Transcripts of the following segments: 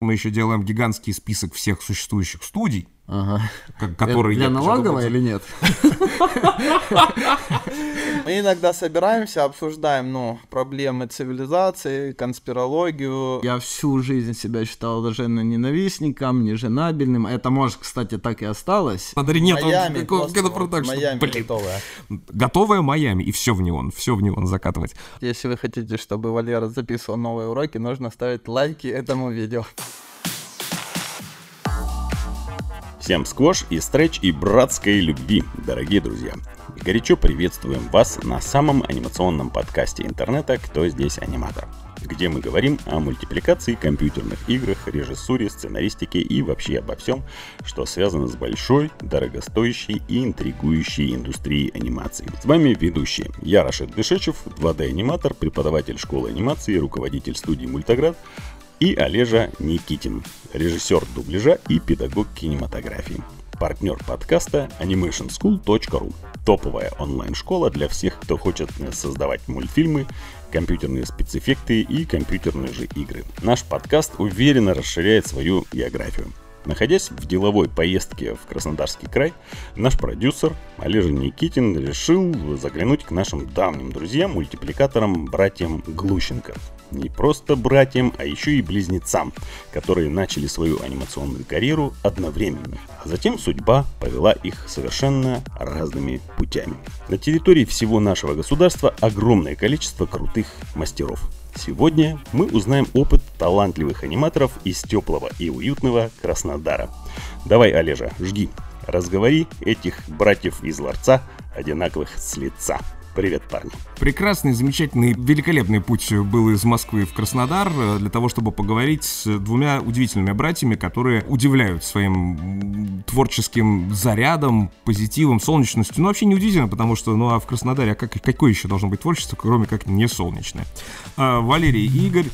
Мы еще делаем гигантский список всех существующих студий, Ага. к- которые... Для я налоговой или нет? Мы иногда собираемся, обсуждаем, ну, проблемы цивилизации, конспирологию. Я всю жизнь себя считал даже ненавистником, неженабельным. Это, может, кстати, так и осталось. Смотри, нет, он Майами, просто когда продакшн. Майами Блин. готовая. Готовая Майами, и все в неон, все в неон закатывать. Если вы хотите, чтобы Валера записывал новые уроки, нужно ставить лайки этому видео. Всем сквош и стретч и братской любви, дорогие друзья. И горячо приветствуем вас на самом анимационном подкасте интернета «Кто здесь аниматор?», где мы говорим о мультипликации, компьютерных играх, режиссуре, сценаристике и вообще обо всем, что связано с большой, дорогостоящей и интригующей индустрией анимации. С вами ведущие. Я Рашид Дышечев, 2D-аниматор, преподаватель школы анимации, руководитель студии «Мультоград», и Олежа Никитин, режиссер дубляжа и педагог кинематографии. Партнер подкаста animationschool.ru Топовая онлайн-школа для всех, кто хочет создавать мультфильмы, компьютерные спецэффекты и компьютерные же игры. Наш подкаст уверенно расширяет свою географию. Находясь в деловой поездке в Краснодарский край, наш продюсер Олежа Никитин решил заглянуть к нашим давним друзьям, мультипликаторам, братьям Глущенко. Не просто братьям, а еще и близнецам, которые начали свою анимационную карьеру одновременно. А затем судьба повела их совершенно разными путями. На территории всего нашего государства огромное количество крутых мастеров. Сегодня мы узнаем опыт талантливых аниматоров из теплого и уютного Краснодара. Давай, Олежа, жги. Разговори этих братьев из ларца, одинаковых с лица. Привет, парни. Прекрасный, замечательный, великолепный путь был из Москвы в Краснодар э, для того, чтобы поговорить с двумя удивительными братьями, которые удивляют своим творческим зарядом, позитивом, солнечностью. Ну, вообще не удивительно, потому что, ну, а в Краснодаре, а как, какое еще должно быть творчество, кроме как не солнечное? А, Валерий и Игорь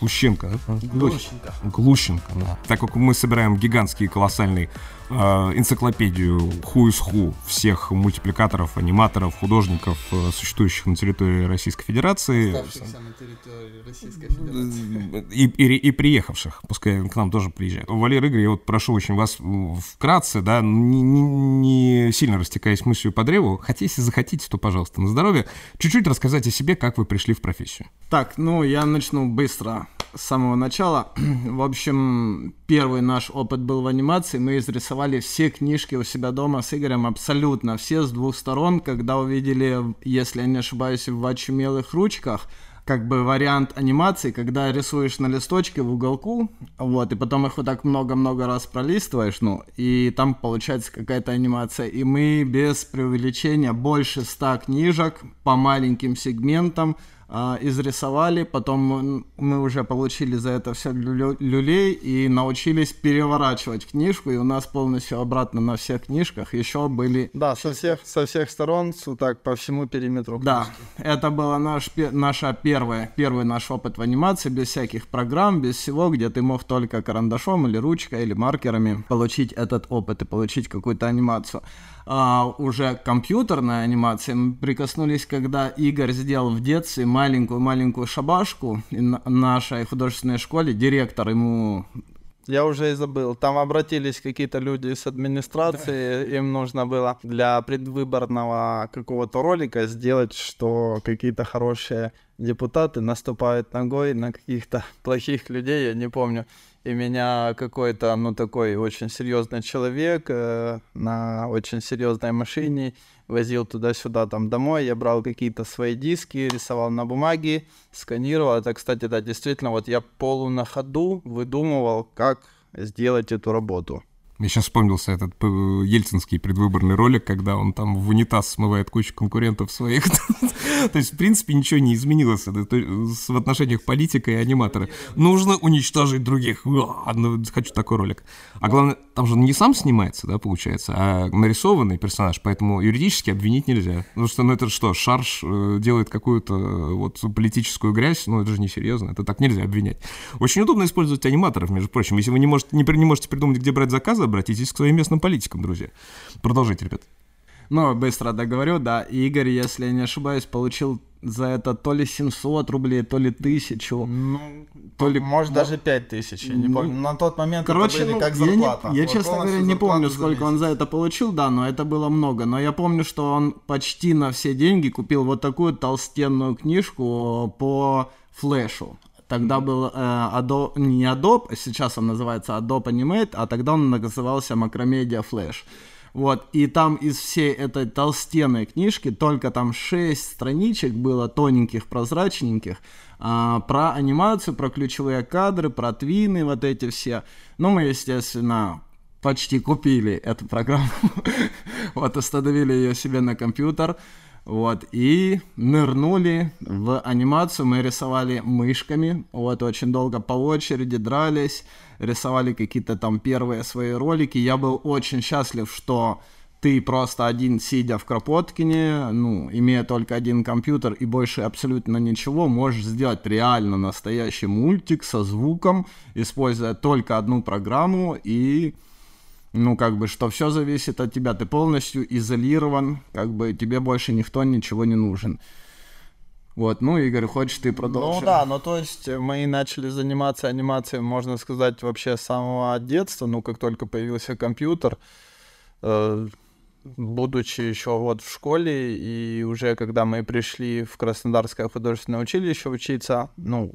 Глущенко, да? Глущенко. Глущенко, да. Так как мы собираем гигантский, колоссальный энциклопедию who is who всех мультипликаторов, аниматоров, художников, э, существующих на территории Российской Федерации на территории Российской э, и, и, и приехавших, пускай к нам тоже приезжают. Валер Игорь, я вот прошу очень вас вкратце, да, не, не- не сильно растекаясь мыслью по древу, хотя если захотите, то, пожалуйста, на здоровье, чуть-чуть рассказать о себе, как вы пришли в профессию. Так, ну я начну быстро с самого начала. В общем, первый наш опыт был в анимации. Мы изрисовали все книжки у себя дома с Игорем, абсолютно все с двух сторон, когда увидели, если я не ошибаюсь, в очумелых ручках, как бы вариант анимации, когда рисуешь на листочке в уголку, вот, и потом их вот так много-много раз пролистываешь, ну, и там получается какая-то анимация. И мы без преувеличения больше ста книжек по маленьким сегментам а, изрисовали, потом мы уже получили за это все лю- люлей и научились переворачивать книжку, и у нас полностью обратно на всех книжках еще были Да, со всех, со всех сторон, так по всему периметру. да, это была наш, наша первая, первый наш опыт в анимации, без всяких программ, без всего, где ты мог только карандашом или ручкой или маркерами получить этот опыт и получить какую-то анимацию. А, уже компьютерная анимация мы прикоснулись, когда Игорь сделал в детстве маленькую-маленькую шабашку на нашей художественной школе, директор ему Я уже и забыл. Там обратились какие-то люди с администрации, им нужно было для предвыборного какого-то ролика сделать, что какие-то хорошие депутаты наступают ногой на каких-то плохих людей, я не помню. И меня какой-то, ну, такой очень серьезный человек э, на очень серьезной машине возил туда-сюда, там, домой. Я брал какие-то свои диски, рисовал на бумаге, сканировал. Это, кстати, да, действительно, вот я полу на ходу выдумывал, как сделать эту работу. Мне сейчас вспомнился этот э, ельцинский предвыборный ролик, когда он там в унитаз смывает кучу конкурентов своих. То есть, в принципе, ничего не изменилось в отношениях политика и аниматора. Нужно уничтожить других. Хочу такой ролик. А главное, там же он не сам снимается, да, получается, а нарисованный персонаж, поэтому юридически обвинить нельзя. Потому что, ну, это что, Шарш э, делает какую-то э, вот политическую грязь, ну, это же несерьезно, это так нельзя обвинять. Очень удобно использовать аниматоров, между прочим. Если вы не можете, не можете придумать, где брать заказы, обратитесь к своим местным политикам, друзья. Продолжите, ребят. Ну, быстро договорю, да. Игорь, если я не ошибаюсь, получил за это то ли 700 рублей, то ли 1000. Ну, То ли- может, даже 5000, я не Ну, помню. На тот момент Короче, это были ну, как я, не- зарплата. я, Вот честно говоря, не помню, зарплата сколько он за это получил, да, но это было много. Но я помню, что он почти на все деньги купил вот такую толстенную книжку по флешу. Тогда был э, Adobe, не Adobe, а сейчас он называется Adobe Animate, а тогда он назывался Macromedia Flash. Вот, и там из всей этой толстенной книжки только там 6 страничек было тоненьких, прозрачненьких, а, про анимацию, про ключевые кадры, про твины, вот эти все. Ну, мы, естественно, почти купили эту программу. вот, установили ее себе на компьютер. Вот, и нырнули в анимацию, мы рисовали мышками, вот, очень долго по очереди дрались, рисовали какие-то там первые свои ролики. Я был очень счастлив, что ты просто один, сидя в Кропоткине, ну, имея только один компьютер и больше абсолютно ничего, можешь сделать реально настоящий мультик со звуком, используя только одну программу и ну, как бы, что все зависит от тебя, ты полностью изолирован, как бы тебе больше никто ничего не нужен. Вот, ну, Игорь, хочешь ты продолжишь? Ну да, ну то есть мы начали заниматься анимацией, можно сказать, вообще с самого детства, ну как только появился компьютер, э, будучи еще вот в школе, и уже когда мы пришли в Краснодарское художественное училище учиться, ну,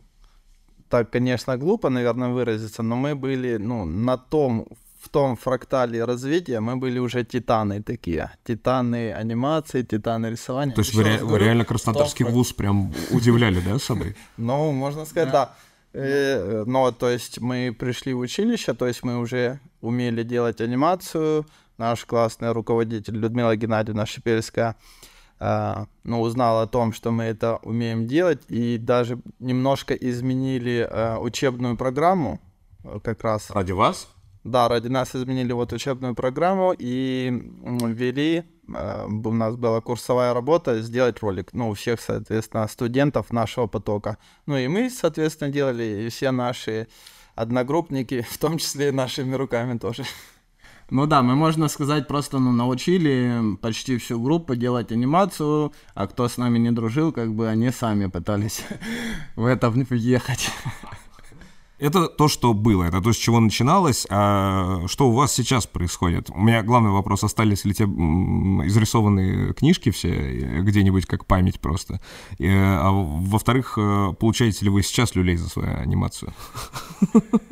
так, конечно, глупо, наверное, выразиться, но мы были, ну, на том, в том фрактале развития мы были уже титаны такие. Титаны анимации, титаны рисования. То есть вы, ре- вы реально том Краснодарский фрак- вуз прям удивляли, да, собой? ну, можно сказать, да. Э, Но, то есть, мы пришли в училище, то есть, мы уже умели делать анимацию. Наш классный руководитель Людмила Геннадьевна Шипельская, э, ну, узнала о том, что мы это умеем делать, и даже немножко изменили э, учебную программу, как раз Ради вас? Да, ради нас изменили вот учебную программу и ввели, э, у нас была курсовая работа, сделать ролик, ну, у всех, соответственно, студентов нашего потока. Ну, и мы, соответственно, делали, и все наши одногруппники, в том числе и нашими руками тоже. Ну да, мы, можно сказать, просто ну, научили почти всю группу делать анимацию, а кто с нами не дружил, как бы они сами пытались в это въехать. Это то, что было, это то, с чего начиналось. А что у вас сейчас происходит? У меня главный вопрос, остались ли те изрисованные книжки все где-нибудь как память просто? И, а во-вторых, э, получаете ли вы сейчас люлей за свою анимацию?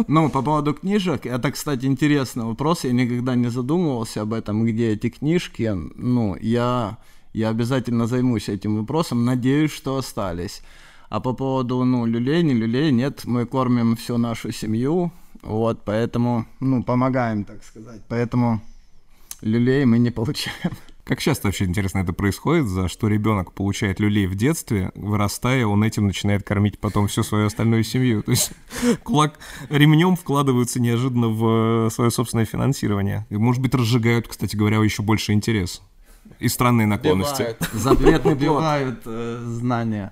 Ну, по поводу книжек, это, кстати, интересный вопрос, я никогда не задумывался об этом, где эти книжки, ну, я, я обязательно займусь этим вопросом, надеюсь, что остались. А по поводу, ну, люлей, не люлей, нет, мы кормим всю нашу семью, вот, поэтому, ну, помогаем, так сказать, поэтому люлей мы не получаем. Как часто вообще, интересно, это происходит, за что ребенок получает люлей в детстве, вырастая, он этим начинает кормить потом всю свою остальную семью. То есть кулак ремнем вкладываются неожиданно в свое собственное финансирование. И, может быть, разжигают, кстати говоря, еще больше интерес. И странные наклонности. Запретный плод. Убивают э, знания.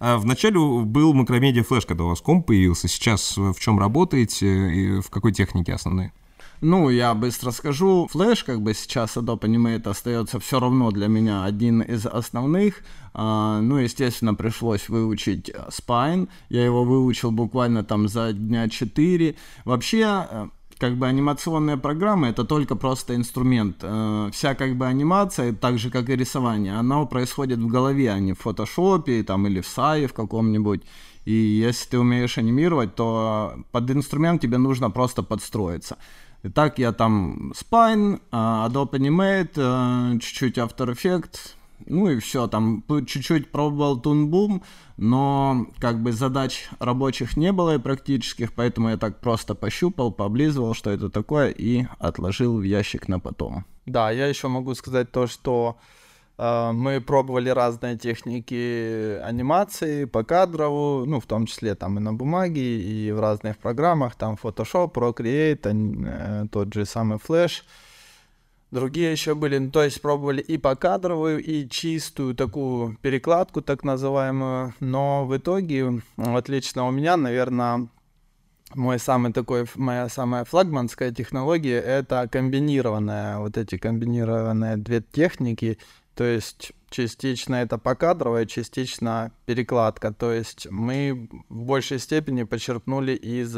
А вначале был макромедиа флеш, когда у вас комп появился. Сейчас в чем работаете и в какой технике основной? Ну, я быстро скажу, Flash, как бы сейчас Adobe Animate остается все равно для меня один из основных. А, ну, естественно, пришлось выучить э, Spine. Я его выучил буквально там за дня 4. Вообще, э, как бы анимационные программы это только просто инструмент. Э, Вся как бы анимация, так же как и рисование, она происходит в голове, а не в фотошопе там, или в сае в каком-нибудь. И если ты умеешь анимировать, то под инструмент тебе нужно просто подстроиться. Итак, я там Spine, а, Adobe Animate, а, чуть-чуть After Effects, ну и все, там чуть-чуть пробовал Boom, но как бы задач рабочих не было и практических, поэтому я так просто пощупал, пооблизывал, что это такое, и отложил в ящик на потом. Да, я еще могу сказать то, что э, мы пробовали разные техники анимации по кадрову, ну, в том числе там и на бумаге, и в разных программах, там Photoshop, Procreate, э, тот же самый Flash. Другие еще были, ну, то есть пробовали и по кадровую, и чистую такую перекладку, так называемую, но в итоге, вот лично у меня, наверное, мой самый такой, моя самая флагманская технология это комбинированная, вот эти комбинированные две техники, то есть частично это покадровая, частично перекладка. То есть мы в большей степени почерпнули из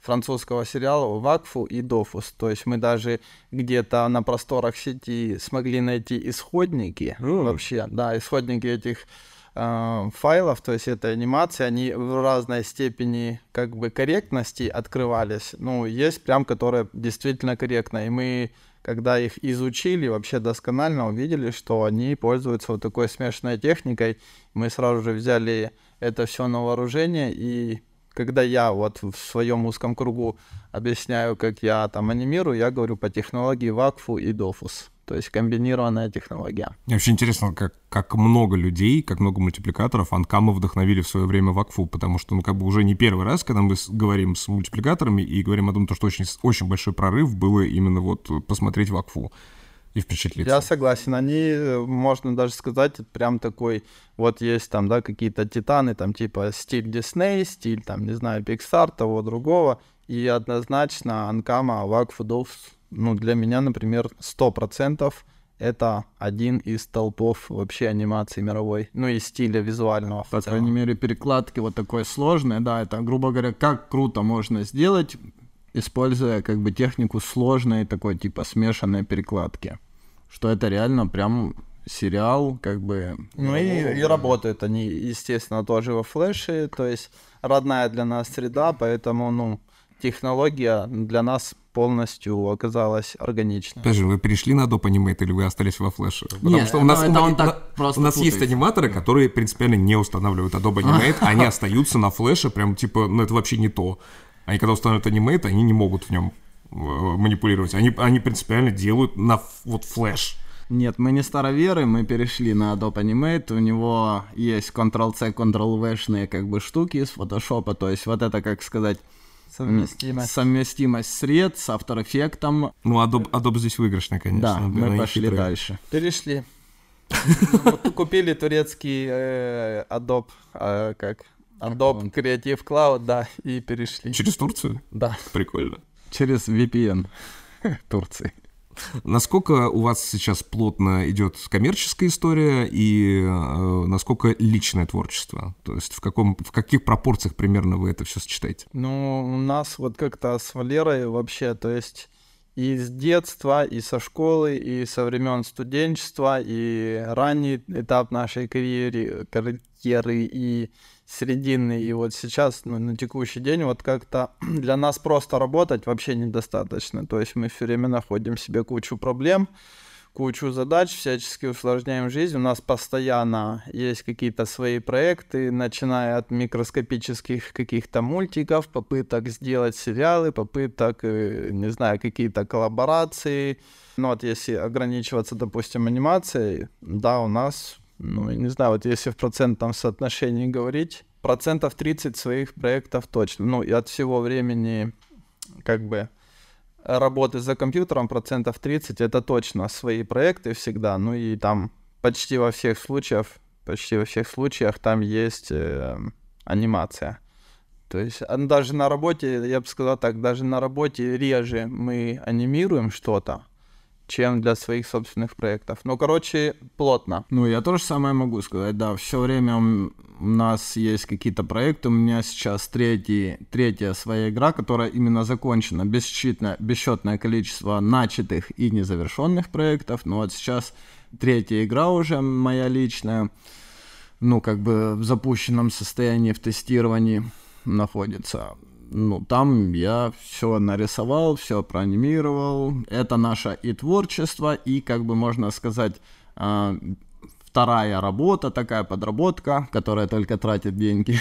французского сериала «Вакфу» и «Дофус». То есть мы даже где-то на просторах сети смогли найти исходники mm. вообще, да, исходники этих э, файлов, то есть это анимации, они в разной степени как бы корректности открывались. Ну, есть прям, которые действительно корректно, и мы когда их изучили вообще досконально, увидели, что они пользуются вот такой смешанной техникой. Мы сразу же взяли это все на вооружение и когда я вот в своем узком кругу объясняю, как я там анимирую, я говорю по технологии Вакфу и Дофус. То есть комбинированная технология. Мне вообще интересно, как, как много людей, как много мультипликаторов Анкама вдохновили в свое время Вакфу, потому что, ну, как бы уже не первый раз, когда мы говорим с мультипликаторами и говорим о том, что очень, очень большой прорыв было именно вот посмотреть Вакфу и впечатлиться. Я согласен. Они, можно даже сказать, прям такой, вот есть там, да, какие-то титаны, там типа стиль Дисней, стиль там, не знаю, Pixar, того другого. И однозначно Анкама, Вакфудов, ну, для меня, например, сто процентов это один из толпов вообще анимации мировой, ну и стиля визуального. По крайней мере, перекладки вот такой сложные, да, это, грубо говоря, как круто можно сделать, используя как бы технику сложной такой типа смешанной перекладки что это реально прям сериал, как бы... Ну и, и работают они, естественно, тоже во флеше, то есть родная для нас среда, поэтому, ну, технология для нас полностью оказалась органичной. Подожди, вы перешли на Adobe Animate или вы остались во флеше? Потому Нет, что у нас, это он так просто у нас есть аниматоры, которые принципиально не устанавливают Adobe Animate, они остаются на флеше, прям типа, ну это вообще не то. Они когда устанавливают Animate, они не могут в нем Э, манипулировать. Они, они принципиально делают на вот флеш. Нет, мы не староверы, мы перешли на Adobe Animate, у него есть Ctrl-C, Ctrl-V-шные как бы штуки из Photoshop, то есть вот это, как сказать, совместимость, совместимость сред с After Effects. Ну, Adobe, Adobe здесь выигрышный, конечно. Да, мы пошли хитрые. дальше. Перешли. Купили турецкий э, Adobe, э, как Adobe Creative Cloud, да, и перешли. Через Турцию? Да. Прикольно через VPN Турции. Насколько у вас сейчас плотно идет коммерческая история и э, насколько личное творчество? То есть в, каком, в каких пропорциях примерно вы это все сочетаете? Ну, у нас вот как-то с Валерой вообще, то есть и с детства, и со школы, и со времен студенчества, и ранний этап нашей карьеры, карьеры и середины, и вот сейчас, ну, на текущий день, вот как-то для нас просто работать вообще недостаточно. То есть мы все время находим себе кучу проблем, кучу задач, всячески усложняем жизнь. У нас постоянно есть какие-то свои проекты, начиная от микроскопических каких-то мультиков, попыток сделать сериалы, попыток, э, не знаю, какие-то коллаборации. Ну вот если ограничиваться, допустим, анимацией, да, у нас ну, не знаю, вот если в процентном соотношении говорить, процентов 30 своих проектов точно. Ну, и от всего времени, как бы, работы за компьютером процентов 30 это точно свои проекты всегда. Ну и там почти во всех случаях, почти во всех случаях там есть э, анимация. То есть даже на работе, я бы сказал так, даже на работе реже мы анимируем что-то, чем для своих собственных проектов. Ну, короче, плотно. Ну, я тоже самое могу сказать, да, все время у нас есть какие-то проекты, у меня сейчас третий, третья своя игра, которая именно закончена, бесчетное, бесчетное количество начатых и незавершенных проектов, но вот сейчас третья игра уже моя личная, ну, как бы в запущенном состоянии, в тестировании находится ну, там я все нарисовал, все проанимировал. Это наше и творчество, и, как бы можно сказать, э, вторая работа, такая подработка, которая только тратит деньги.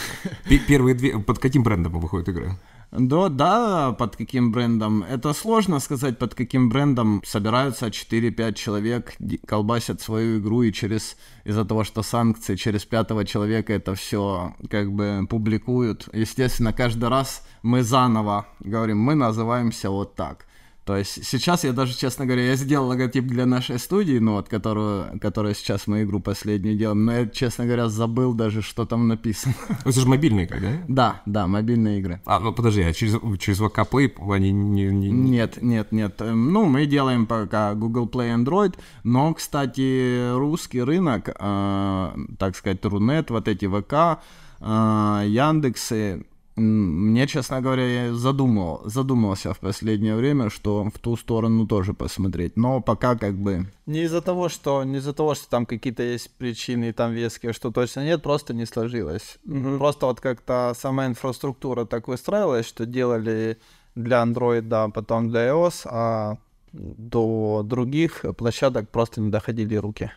Первые две... Под каким брендом выходит игра? Да, да, под каким брендом. Это сложно сказать, под каким брендом собираются 4-5 человек, колбасят свою игру, и через из-за того, что санкции, через пятого человека это все как бы публикуют. Естественно, каждый раз мы заново говорим, мы называемся вот так. То есть сейчас я даже, честно говоря, я сделал логотип для нашей студии, ну вот, которую, которая сейчас мы игру последнюю делаем, но я, честно говоря, забыл даже, что там написано. Это же мобильные игры, да? Да, да, мобильные игры. А, ну подожди, а через, через VK Play они не, не... Нет, нет, нет. Эм, Ну, мы делаем пока Google Play Android, но, кстати, русский рынок, э, так сказать, Рунет, вот эти ВК, э, Яндексы, мне, честно говоря, я задумал, задумался в последнее время, что в ту сторону тоже посмотреть. Но пока как бы Не из-за того, что не из-за того, что там какие-то есть причины, там веские, что точно нет, просто не сложилось. Просто вот как-то сама инфраструктура так выстраивалась, что делали для Android, да, потом для iOS, а до других площадок просто не доходили руки.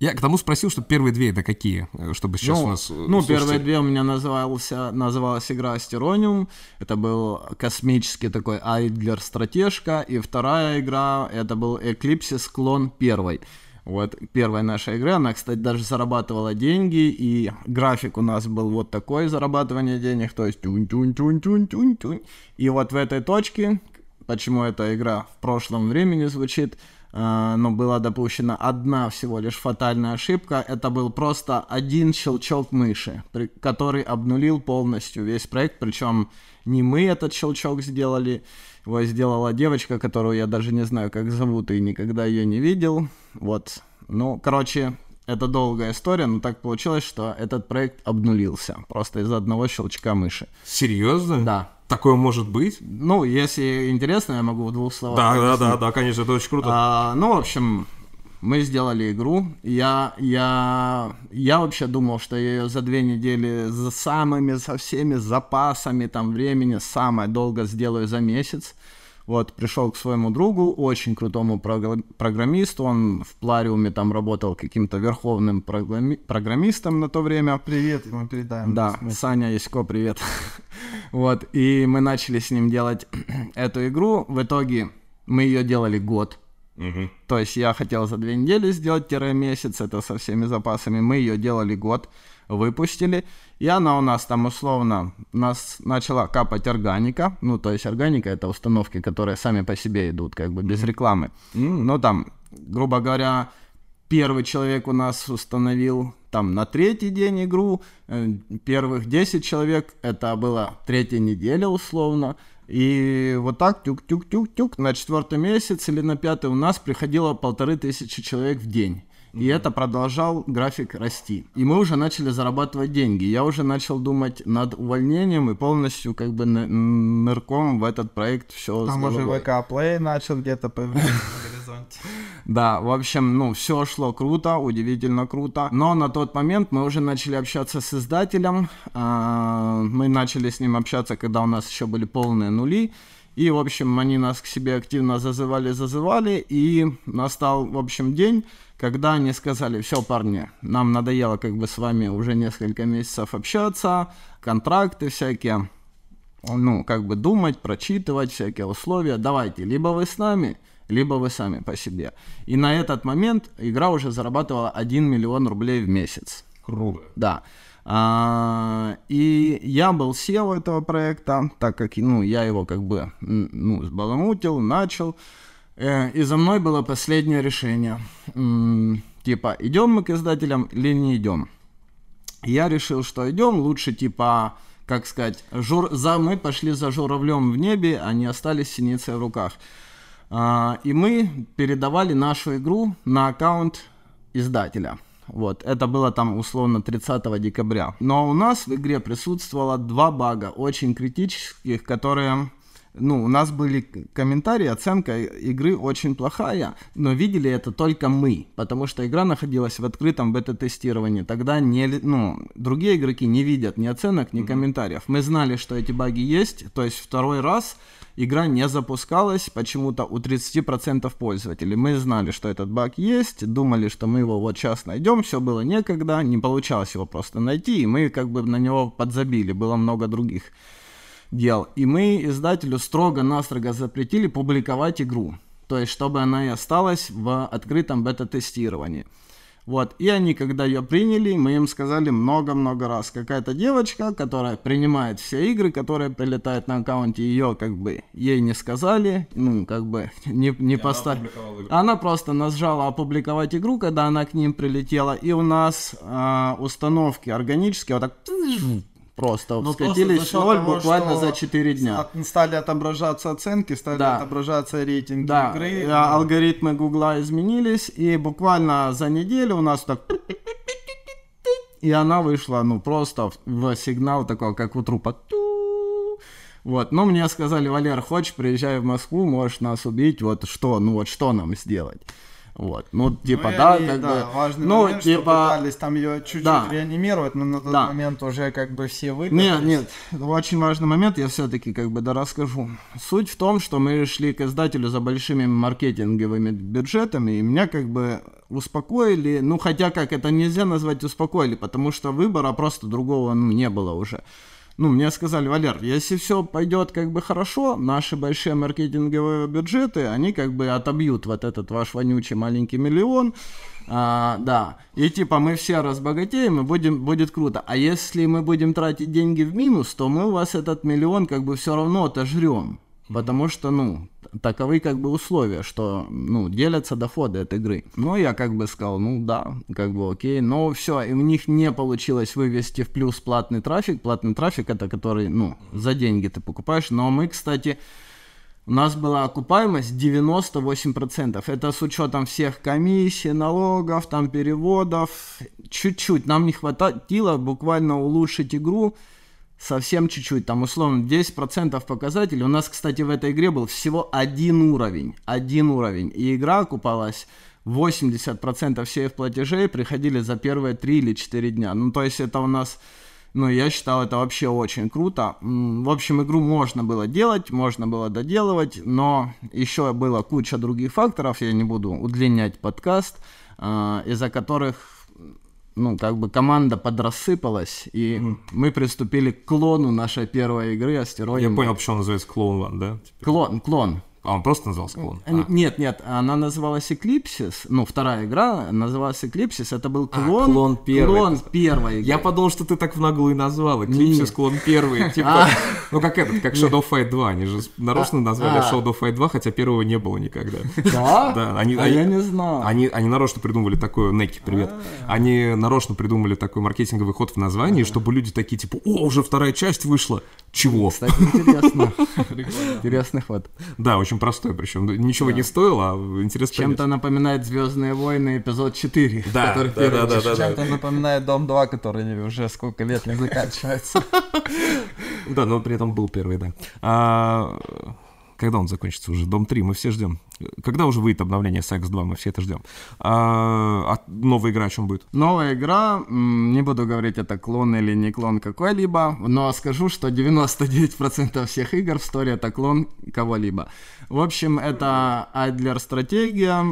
Я к тому спросил, что первые две это какие, э, чтобы сейчас ну, у нас... э, Ну, слушатели- первые две у меня назывался, называлась игра Астерониум. Это был космический такой Айдлер-стратежка. И вторая игра, это был Эклипсис клон первой. Вот первая наша игра, она, кстати, даже зарабатывала деньги, и график у нас был вот такой зарабатывание денег, то есть тюнь-тюнь-тюнь-тюнь-тюнь-тюнь. И вот в этой точке, почему эта игра в прошлом времени звучит, э, но была допущена одна всего лишь фатальная ошибка. Это был просто один щелчок мыши, который обнулил полностью весь проект. Причем не мы этот щелчок сделали, его сделала девочка, которую я даже не знаю, как зовут, и никогда ее не видел. Вот. Ну, короче, это долгая история, но так получилось, что этот проект обнулился просто из-за одного щелчка мыши. Серьезно? Да. Такое может быть? Ну, если интересно, я могу в двух словах. Да, да, да, да, конечно, это очень круто. А, ну, в общем, мы сделали игру. Я, я, я вообще думал, что я ее за две недели за самыми, со всеми запасами там времени самое долго сделаю за месяц. Вот, пришел к своему другу, очень крутому програ- программисту, он в Плариуме там работал каким-то верховным программи- программистом на то время. Привет, ему передаем. Да, Саня Ясько, привет. вот, и мы начали с ним делать эту игру. В итоге мы ее делали год. То есть я хотел за две недели сделать тире месяц, это со всеми запасами. Мы ее делали год, выпустили. И она у нас там условно, у нас начала капать органика. Ну, то есть органика это установки, которые сами по себе идут, как бы без рекламы. Ну, там, грубо говоря, первый человек у нас установил там на третий день игру, э, первых 10 человек, это было третья неделя условно, и вот так тюк-тюк-тюк-тюк, на четвертый месяц или на пятый у нас приходило полторы тысячи человек в день. И это продолжал график расти. И мы уже начали зарабатывать деньги. Я уже начал думать над увольнением и полностью как бы ны- нырком в этот проект все Там уже ВК Play начал где-то появляться горизонте. да, в общем, ну, все шло круто, удивительно круто. Но на тот момент мы уже начали общаться с издателем. а, Мы начали с ним общаться, когда у нас еще были полные нули. И, в общем, они нас к себе активно зазывали, зазывали. И настал, в общем, день, когда они сказали, все, парни, нам надоело как бы с вами уже несколько месяцев общаться, контракты всякие ну, как бы думать, прочитывать всякие условия. Давайте, либо вы с нами, либо вы сами по себе. И на этот момент игра уже зарабатывала 1 миллион рублей в месяц. Круто. Да. А, и я был SEO этого проекта, так как, ну, я его как бы, ну, сбаламутил, начал. Э, И за мной было последнее решение. Типа, идем мы к издателям или не идем? Я решил, что идем, лучше типа, как сказать, жур... за мы пошли за журавлем в небе, а не остались синицей в руках. А, и мы передавали нашу игру на аккаунт издателя. Вот, это было там условно 30 декабря. Но у нас в игре присутствовало два бага, очень критических, которые... Ну, у нас были комментарии, оценка игры очень плохая, но видели это только мы, потому что игра находилась в открытом бета-тестировании. Тогда не, ну, другие игроки не видят ни оценок, ни комментариев. Мы знали, что эти баги есть, то есть второй раз игра не запускалась почему-то у 30% пользователей. Мы знали, что этот баг есть, думали, что мы его вот сейчас найдем, все было некогда, не получалось его просто найти, и мы как бы на него подзабили, было много других дел. И мы издателю строго-настрого запретили публиковать игру. То есть, чтобы она и осталась в открытом бета-тестировании. Вот, и они, когда ее приняли, мы им сказали много-много раз, какая-то девочка, которая принимает все игры, которые прилетают на аккаунте, ее как бы, ей не сказали, ну, как бы, не, не поставили. Она, она просто нажала опубликовать игру, когда она к ним прилетела, и у нас э, установки органические, вот так просто ну, скатились в ноль того, буквально за 4 дня. Стали отображаться оценки, стали да. отображаться рейтинги да. игры. Да, алгоритмы Гугла изменились, и буквально за неделю у нас так... И она вышла, ну, просто в сигнал такой, как у трупа. Вот, но мне сказали, Валер, хочешь, приезжай в Москву, можешь нас убить, вот что, ну вот что нам сделать? Вот, ну, типа, ну, да, они, как да, бы... важный ну, момент, типа... что пытались там ее чуть-чуть да. реанимировать, но на тот да. момент уже как бы все выиграли. Нет, нет, очень важный момент, я все-таки как бы да расскажу. Суть в том, что мы шли к издателю за большими маркетинговыми бюджетами, и меня как бы успокоили, ну, хотя как это нельзя назвать успокоили, потому что выбора просто другого, ну, не было уже ну, мне сказали, Валер, если все пойдет как бы хорошо, наши большие маркетинговые бюджеты, они как бы отобьют вот этот ваш вонючий маленький миллион, а, да, и типа мы все разбогатеем, и будем, будет круто. А если мы будем тратить деньги в минус, то мы у вас этот миллион как бы все равно отожрем. Потому что, ну, таковы как бы условия, что, ну, делятся доходы от игры. Ну, я как бы сказал, ну да, как бы окей, но все, и у них не получилось вывести в плюс платный трафик. Платный трафик это который, ну, за деньги ты покупаешь. Но мы, кстати, у нас была окупаемость 98%. Это с учетом всех комиссий, налогов, там переводов. Чуть-чуть. Нам не хватило буквально улучшить игру совсем чуть-чуть, там условно 10% показателей. У нас, кстати, в этой игре был всего один уровень, один уровень. И игра окупалась 80% всех платежей приходили за первые 3 или 4 дня. Ну, то есть это у нас, ну, я считал это вообще очень круто. В общем, игру можно было делать, можно было доделывать, но еще было куча других факторов, я не буду удлинять подкаст, а, из-за которых ну, как бы команда подрассыпалась, и mm. мы приступили к клону нашей первой игры «Астероид». Я понял, почему он называется «Клон One», да? Клон, клон. А он просто назывался клон? А. Нет, нет, она называлась Eclipsis. Ну, вторая игра называлась Eclipsis. Это был клон. А, клон первый. Клон первой. Я подумал, что ты так в наглую назвал. Eclipsis нет. клон первый. Типа, а. ну как этот, как Shadow Fight 2. Они же нарочно а. назвали а. Shadow Fight 2, хотя первого не было никогда. Да? Да. Они, а я не знал. Они, они нарочно придумали такой, Неки, привет. Они нарочно придумали такой маркетинговый ход в названии, чтобы люди такие, типа, о, уже вторая часть вышла. Чего? Кстати, интересно. Интересный ход. Да, очень простой, причем ничего да. не стоило, а интересно. Чем-то напоминает Звездные войны эпизод 4. Да, да, да, да, да, Чем-то напоминает Дом 2, который уже сколько лет не заканчивается. Да, но при этом был первый, да. А, когда он закончится уже? Дом 3, мы все ждем. Когда уже выйдет обновление Секс 2, мы все это ждем. А, а новая игра о чем будет? Новая игра, не буду говорить, это клон или не клон какой-либо, но скажу, что 99% всех игр в истории это клон кого-либо. В общем, это Айдлер стратегия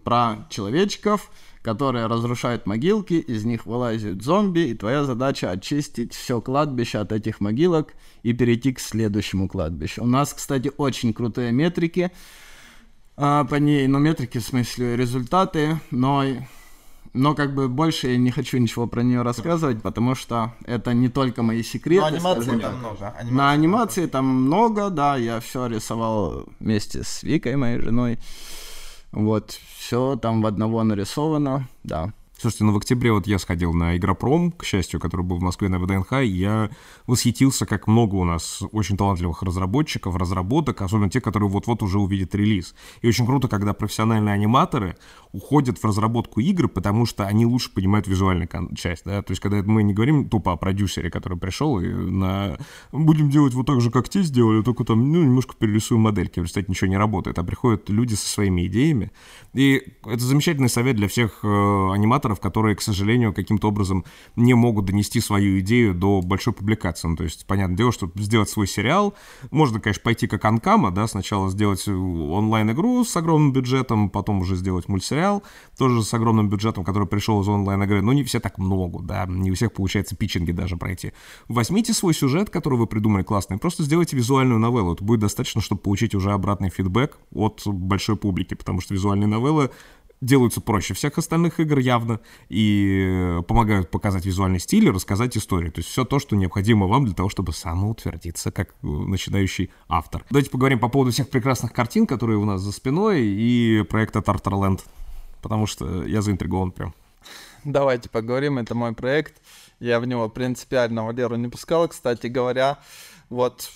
про человечков, которые разрушают могилки, из них вылазят зомби, и твоя задача очистить все кладбище от этих могилок и перейти к следующему кладбищу. У нас, кстати, очень крутые метрики а, по ней, ну, метрики в смысле результаты, но но как бы больше я не хочу ничего про нее рассказывать, потому что это не только мои секреты. Но анимации там много. Анимации На анимации там много, да, я все рисовал вместе с Викой, моей женой. Вот, все там в одного нарисовано, да. Слушайте, ну в октябре вот я сходил на Игропром, к счастью, который был в Москве на ВДНХ, и я восхитился, как много у нас очень талантливых разработчиков, разработок, особенно те, которые вот-вот уже увидят релиз. И очень круто, когда профессиональные аниматоры уходят в разработку игр, потому что они лучше понимают визуальную часть, да, то есть когда мы не говорим тупо о продюсере, который пришел и на... будем делать вот так же, как те сделали, только там, ну, немножко перерисуем модельки, в результате ничего не работает, а приходят люди со своими идеями, и это замечательный совет для всех э, аниматоров, которые, к сожалению, каким-то образом не могут донести свою идею до большой публикации. Ну, то есть, понятное дело, чтобы сделать свой сериал, можно, конечно, пойти как Анкама, да, сначала сделать онлайн-игру с огромным бюджетом, потом уже сделать мультсериал, тоже с огромным бюджетом, который пришел из онлайн-игры. Но не все так много, да, не у всех получается питчинги даже пройти. Возьмите свой сюжет, который вы придумали классный, просто сделайте визуальную новеллу. Это будет достаточно, чтобы получить уже обратный фидбэк от большой публики, потому что визуальные новеллы делаются проще всех остальных игр явно и помогают показать визуальный стиль и рассказать историю. То есть все то, что необходимо вам для того, чтобы самоутвердиться как начинающий автор. Давайте поговорим по поводу всех прекрасных картин, которые у нас за спиной, и проекта Tartarland, потому что я заинтригован прям. Давайте поговорим, это мой проект. Я в него принципиально Валеру не пускал, кстати говоря. Вот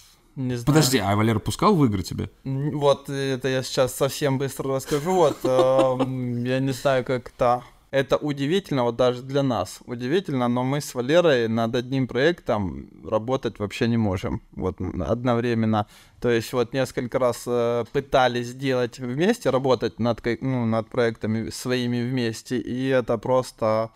не знаю. Подожди, а Валера пускал в игры тебе? Вот, это я сейчас совсем быстро расскажу. Вот, эм, я не знаю, как это... Это удивительно, вот даже для нас удивительно, но мы с Валерой над одним проектом работать вообще не можем. Вот одновременно. То есть вот несколько раз э, пытались сделать вместе, работать над, ну, над проектами своими вместе, и это просто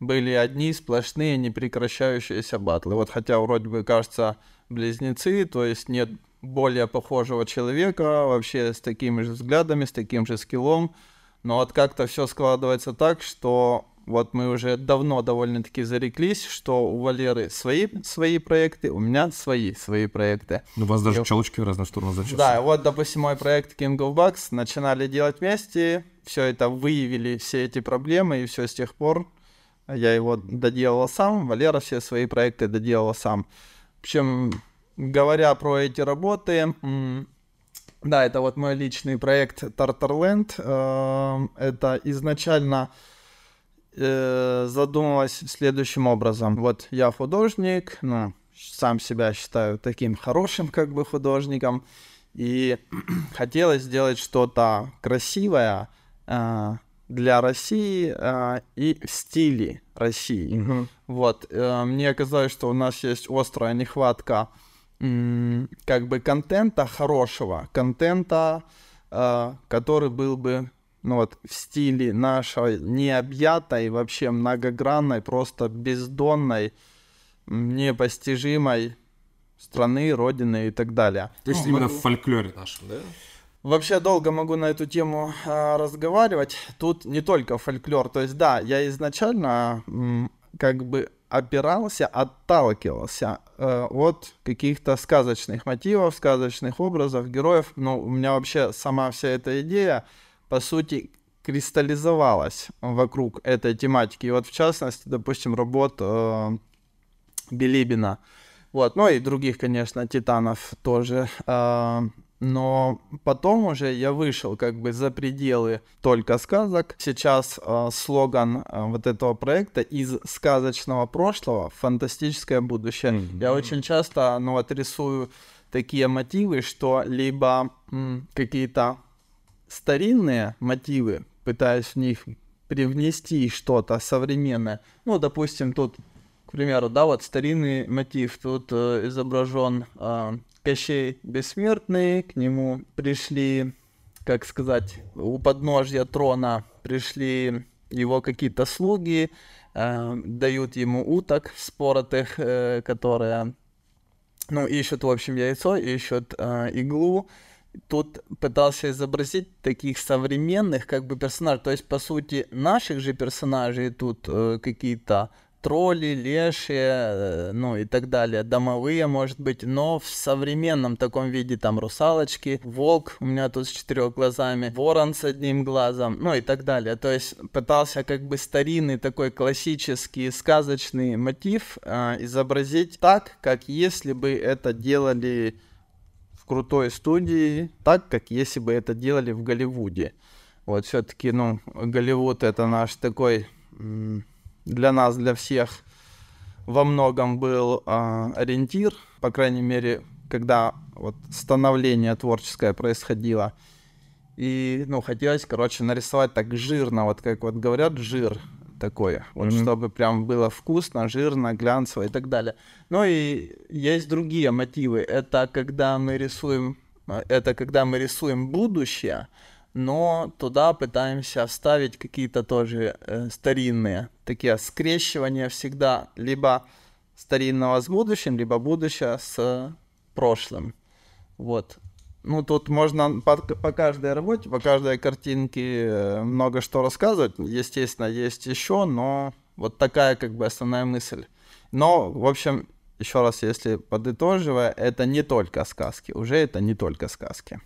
были одни сплошные непрекращающиеся батлы. Вот хотя вроде бы кажется близнецы, то есть нет более похожего человека, вообще с такими же взглядами, с таким же скиллом, но вот как-то все складывается так, что вот мы уже давно довольно-таки зареклись, что у Валеры свои свои проекты, у меня свои свои проекты. Ну, у вас даже и... челочки в разные стороны зачем? Да, вот, допустим, мой проект King of Bucks начинали делать вместе, все это выявили, все эти проблемы, и все с тех пор я его доделал сам, Валера все свои проекты доделал сам. Общем, говоря про эти работы, да, это вот мой личный проект Tartarland. Эм, это изначально э, задумалось следующим образом. Вот я художник, ну, сам себя считаю таким хорошим как бы художником, и хотелось сделать что-то красивое э, для России э, и в стиле России. Mm-hmm. Вот, мне казалось, что у нас есть острая нехватка как бы контента хорошего, контента, э, который был бы ну вот в стиле нашей необъятой, вообще многогранной, просто бездонной, непостижимой страны, родины и так далее. То есть ну, именно в фольклоре нашем, да? Вообще долго могу на эту тему э, разговаривать. Тут не только фольклор. То есть, да, я изначально м, как бы опирался, отталкивался э, от каких-то сказочных мотивов, сказочных образов, героев. Но у меня вообще сама вся эта идея, по сути, кристаллизовалась вокруг этой тематики. И вот в частности, допустим, работ э, Билибина. Вот, ну и других, конечно, титанов тоже. Э, но потом уже я вышел как бы за пределы только сказок. Сейчас э, слоган э, вот этого проекта из сказочного прошлого фантастическое будущее. Mm-hmm. Я очень часто, ну вот рисую такие мотивы, что либо м, какие-то старинные мотивы, пытаюсь в них привнести что-то современное. Ну, допустим, тут, к примеру, да, вот старинный мотив, тут э, изображен э, Кощей Бессмертный, к нему пришли, как сказать, у подножья трона пришли его какие-то слуги, э, дают ему уток споротых, э, которые, ну, ищут, в общем, яйцо, ищут э, иглу. Тут пытался изобразить таких современных, как бы, персонажей. То есть, по сути, наших же персонажей тут э, какие-то тролли, леши, э, ну и так далее, домовые, может быть, но в современном таком виде там русалочки, волк у меня тут с четырех глазами, ворон с одним глазом, ну и так далее. То есть пытался как бы старинный такой классический сказочный мотив э, изобразить так, как если бы это делали в крутой студии, так, как если бы это делали в Голливуде. Вот все-таки, ну, Голливуд это наш такой для нас, для всех во многом был э, ориентир, по крайней мере, когда вот становление творческое происходило. И, ну, хотелось, короче, нарисовать так жирно, вот как вот говорят, жир такое, вот mm-hmm. чтобы прям было вкусно, жирно, глянцево и так далее. Ну и есть другие мотивы. Это когда мы рисуем, это когда мы рисуем будущее, но туда пытаемся вставить какие-то тоже э, старинные такие скрещивания всегда либо старинного с будущим, либо будущее с прошлым. Вот. Ну, тут можно по, по каждой работе, по каждой картинке э, много что рассказывать. Естественно, есть еще, но вот такая как бы основная мысль. Но, в общем, еще раз, если подытоживая, это не только сказки. Уже это не только сказки.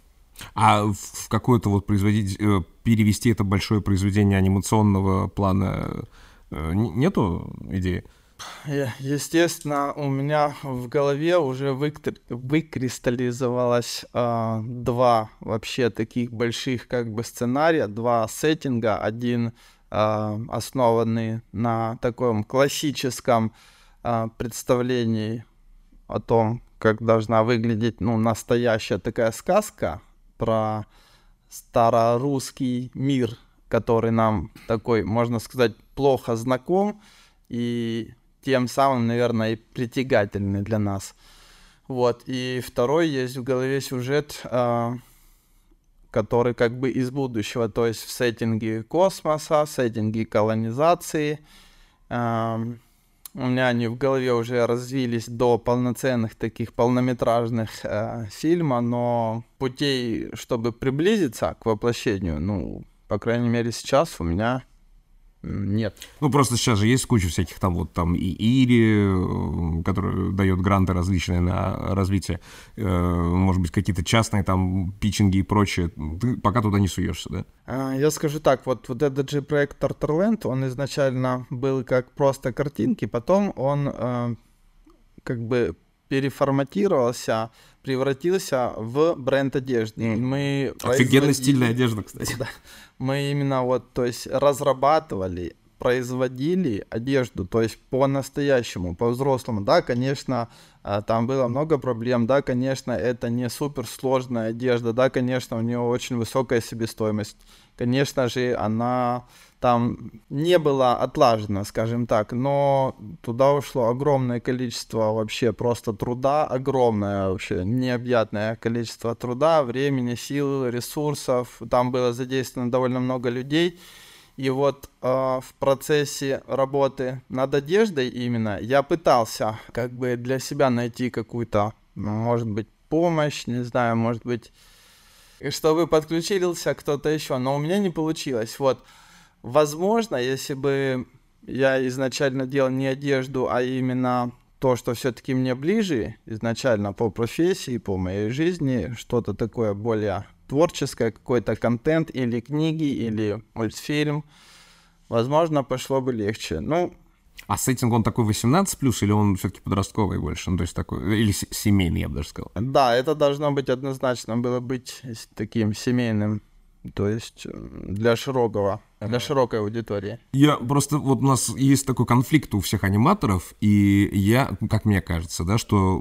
А в какое-то вот производить, э, перевести это большое произведение анимационного плана э, нету идеи? Естественно, у меня в голове уже выкристаллизовалось э, два вообще таких больших как бы сценария, два сеттинга. Один э, основанный на таком классическом э, представлении о том, как должна выглядеть ну, настоящая такая сказка про старорусский мир, который нам такой, можно сказать, плохо знаком и тем самым, наверное, и притягательный для нас. Вот. И второй есть в голове сюжет, э, который как бы из будущего, то есть в сеттинге космоса, в сеттинге колонизации. Э, у меня они в голове уже развились до полноценных таких полнометражных э, фильма, но путей, чтобы приблизиться к воплощению, ну, по крайней мере, сейчас у меня нет. Ну, просто сейчас же есть куча всяких там вот там и Ири, э, который дает гранты различные на развитие, э, может быть, какие-то частные там питчинги и прочее. Ты пока туда не суешься, да? А, я скажу так, вот, вот этот же проект Тартерленд, он изначально был как просто картинки, потом он э, как бы переформатировался, превратился в бренд одежды. Mm. Мы Офигенно стильная одежда, кстати. Да. Мы именно вот, то есть разрабатывали, производили одежду, то есть по-настоящему, по-взрослому. Да, конечно, а, там было много проблем, да, конечно, это не супер сложная одежда, да, конечно, у нее очень высокая себестоимость. Конечно же, она там не была отлажена, скажем так, но туда ушло огромное количество вообще просто труда, огромное вообще необъятное количество труда, времени, сил, ресурсов. Там было задействовано довольно много людей. И вот э, в процессе работы над одеждой именно я пытался как бы для себя найти какую-то, может быть, помощь, не знаю, может быть, чтобы подключился кто-то еще, но у меня не получилось. Вот Возможно, если бы я изначально делал не одежду, а именно то, что все-таки мне ближе изначально по профессии, по моей жизни, что-то такое более творческое, какой-то контент или книги, или мультфильм, возможно, пошло бы легче. Ну, а сеттинг он такой 18 плюс или он все-таки подростковый больше? Ну, то есть такой, или семейный, я бы даже сказал. Да, это должно быть однозначно было быть таким семейным, то есть для широкого для широкой аудитории. Я просто, вот у нас есть такой конфликт у всех аниматоров, и я, как мне кажется, да, что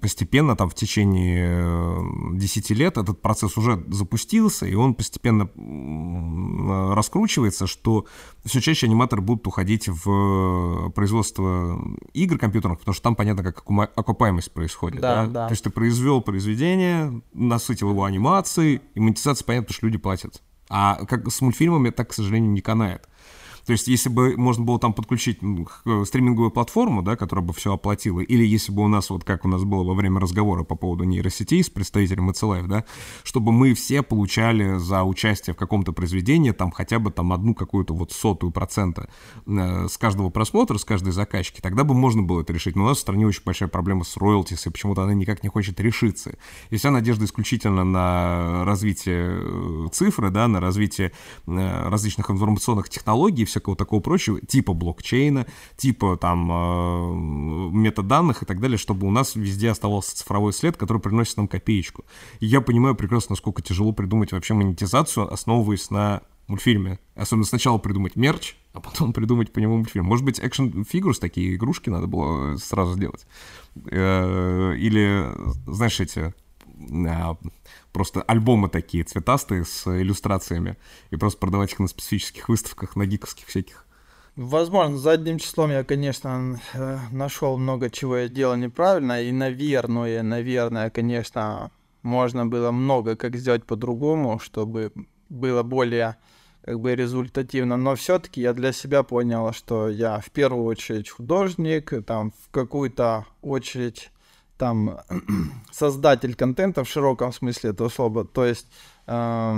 постепенно там в течение 10 лет этот процесс уже запустился, и он постепенно раскручивается, что все чаще аниматоры будут уходить в производство игр компьютерных, потому что там понятно, как окупаемость происходит. Да, да? да. То есть ты произвел произведение, насытил его анимацией, и монетизация, понятно, что люди платят. А как с мультфильмами так, к сожалению, не канает. То есть, если бы можно было там подключить стриминговую платформу, да, которая бы все оплатила, или если бы у нас, вот как у нас было во время разговора по поводу нейросетей с представителем MCLife, да, чтобы мы все получали за участие в каком-то произведении там хотя бы там одну какую-то вот сотую процента э, с каждого просмотра, с каждой заказчики, тогда бы можно было это решить. Но у нас в стране очень большая проблема с роялтис, и почему-то она никак не хочет решиться. И вся надежда исключительно на развитие э, цифры, да, на развитие э, различных информационных технологий, все всякого такого прочего, типа блокчейна, типа там э, метаданных и так далее, чтобы у нас везде оставался цифровой след, который приносит нам копеечку. И я понимаю прекрасно, насколько тяжело придумать вообще монетизацию, основываясь на мультфильме. Особенно сначала придумать мерч, а потом придумать по нему мультфильм. Может быть, экшен фигурс, такие игрушки надо было сразу сделать. Э, или, знаешь, эти просто альбомы такие цветастые с иллюстрациями и просто продавать их на специфических выставках, на гиковских всяких. Возможно, за одним числом я, конечно, э, нашел много чего я делал неправильно, и, наверное, наверное, конечно, можно было много как сделать по-другому, чтобы было более как бы результативно, но все-таки я для себя понял, что я в первую очередь художник, там в какую-то очередь там создатель контента в широком смысле этого слова. То есть э,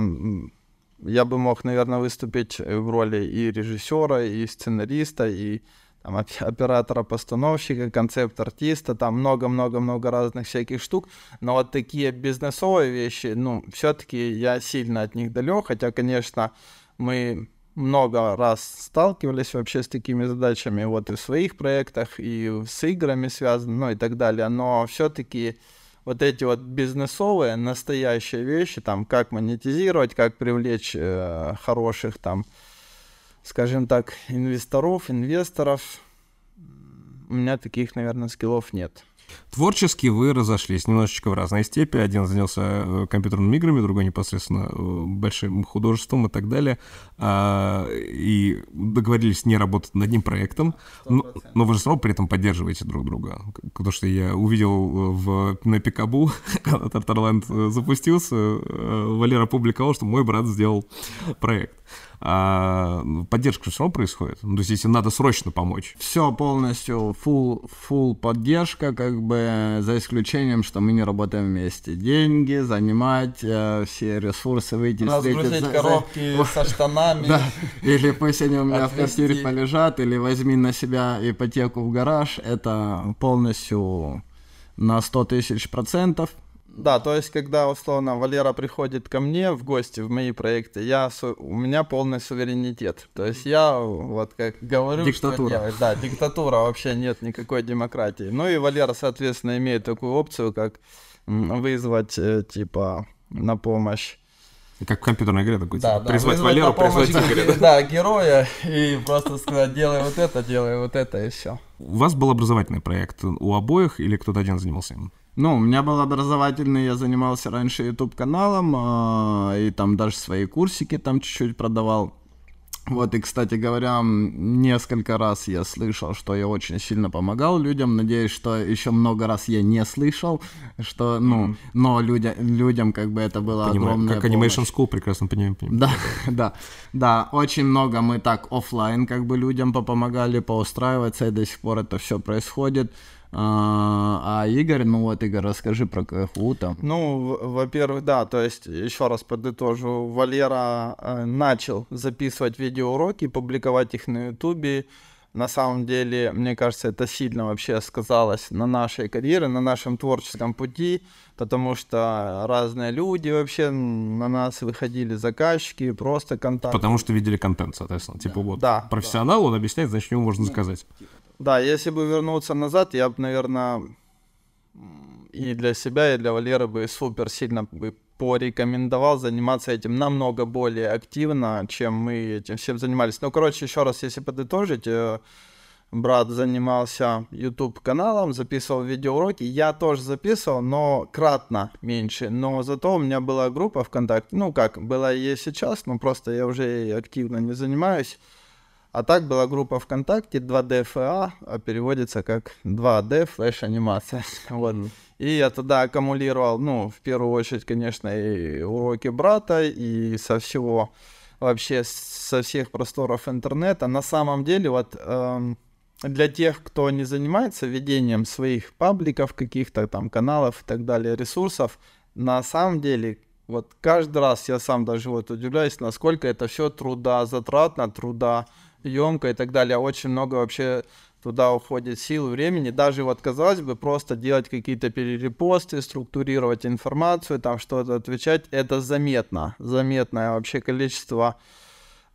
я бы мог, наверное, выступить в роли и режиссера, и сценариста, и там, оператора-постановщика, концепт-артиста, там много-много-много разных всяких штук, но вот такие бизнесовые вещи, ну, все-таки я сильно от них далек, хотя, конечно, мы много раз сталкивались вообще с такими задачами, вот и в своих проектах, и с играми связаны, ну и так далее, но все-таки вот эти вот бизнесовые, настоящие вещи, там, как монетизировать, как привлечь э, хороших там скажем так, инвесторов, инвесторов, у меня таких, наверное, скиллов нет. Творчески вы разошлись немножечко в разной степи. Один занялся э, компьютерными играми, другой непосредственно э, большим художеством и так далее. А, и договорились не работать над одним проектом. Но, но вы же снова при этом поддерживаете друг друга. Потому что я увидел э, в, на Пикабу, когда Тартарленд запустился, Валера опубликовал, что мой брат сделал проект а поддержка все равно происходит. Ну, то есть, если надо срочно помочь. Все полностью, full, full поддержка, как бы, за исключением, что мы не работаем вместе. Деньги, занимать э, все ресурсы, выйти Разгрузить коробки за... со штанами. Да, или пусть они у меня в квартире полежат, или возьми на себя ипотеку в гараж. Это полностью на 100 тысяч процентов. Да, то есть, когда, условно, Валера приходит ко мне в гости в мои проекты, я, у меня полный суверенитет. То есть я, вот как говорю, диктатура. что делать. Да, диктатура, вообще нет никакой демократии. Ну и Валера, соответственно, имеет такую опцию, как вызвать, э, типа, на помощь как в компьютерной игре такой, да, типа, да, призвать Валеру, призвать Игоря. Да, героя, и просто сказать, делай вот это, делай вот это, и все. У вас был образовательный проект у обоих, или кто-то один занимался им? Ну, у меня был образовательный, я занимался раньше YouTube-каналом, э, и там даже свои курсики там чуть-чуть продавал. Вот, и, кстати говоря, несколько раз я слышал, что я очень сильно помогал людям. Надеюсь, что еще много раз я не слышал, что, ну, но людя, людям как бы это было Понимаю, огромная Как Animation помощь. School, прекрасно понимаю. Да, да, да, очень много мы так офлайн как бы людям попомогали поустраиваться, и до сих пор это все происходит. А, а Игорь, ну вот, Игорь, расскажи про КФУ там. Ну, во-первых, да, то есть, еще раз подытожу, Валера э, начал записывать видеоуроки, публиковать их на Ютубе. На самом деле, мне кажется, это сильно вообще сказалось на нашей карьере, на нашем творческом пути, потому что разные люди вообще на нас выходили, заказчики, просто контакт. Потому что видели контент, соответственно. Типа вот да, профессионал, да. он объясняет, значит, ему можно заказать. Да, если бы вернуться назад, я бы, наверное, и для себя, и для Валеры бы супер сильно бы порекомендовал заниматься этим намного более активно, чем мы этим всем занимались. Ну, короче, еще раз, если подытожить, э, брат занимался YouTube каналом, записывал видеоуроки, я тоже записывал, но кратно меньше. Но зато у меня была группа ВКонтакте, ну как, была и сейчас, но просто я уже активно не занимаюсь. А так была группа ВКонтакте 2DFA, а переводится как 2D флеш анимация. вот. И я туда аккумулировал, ну, в первую очередь, конечно, и уроки брата, и со всего, вообще со всех просторов интернета. На самом деле, вот эм, для тех, кто не занимается ведением своих пабликов, каких-то там каналов и так далее, ресурсов, на самом деле вот каждый раз я сам даже вот удивляюсь, насколько это все труда затратно, труда емко и так далее. Очень много вообще туда уходит сил, времени. Даже вот, казалось бы, просто делать какие-то перерепосты, структурировать информацию, там что-то отвечать, это заметно. Заметное вообще количество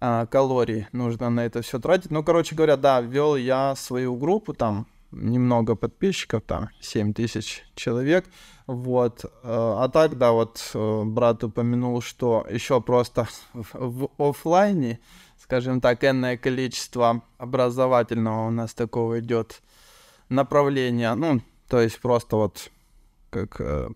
а, калорий нужно на это все тратить. Ну, короче говоря, да, вел я свою группу, там немного подписчиков, там 7 тысяч человек, вот. А, а так, да, вот э, брат упомянул, что еще просто в, в офлайне скажем так, энное количество образовательного у нас такого идет направления. Ну, то есть просто вот как э,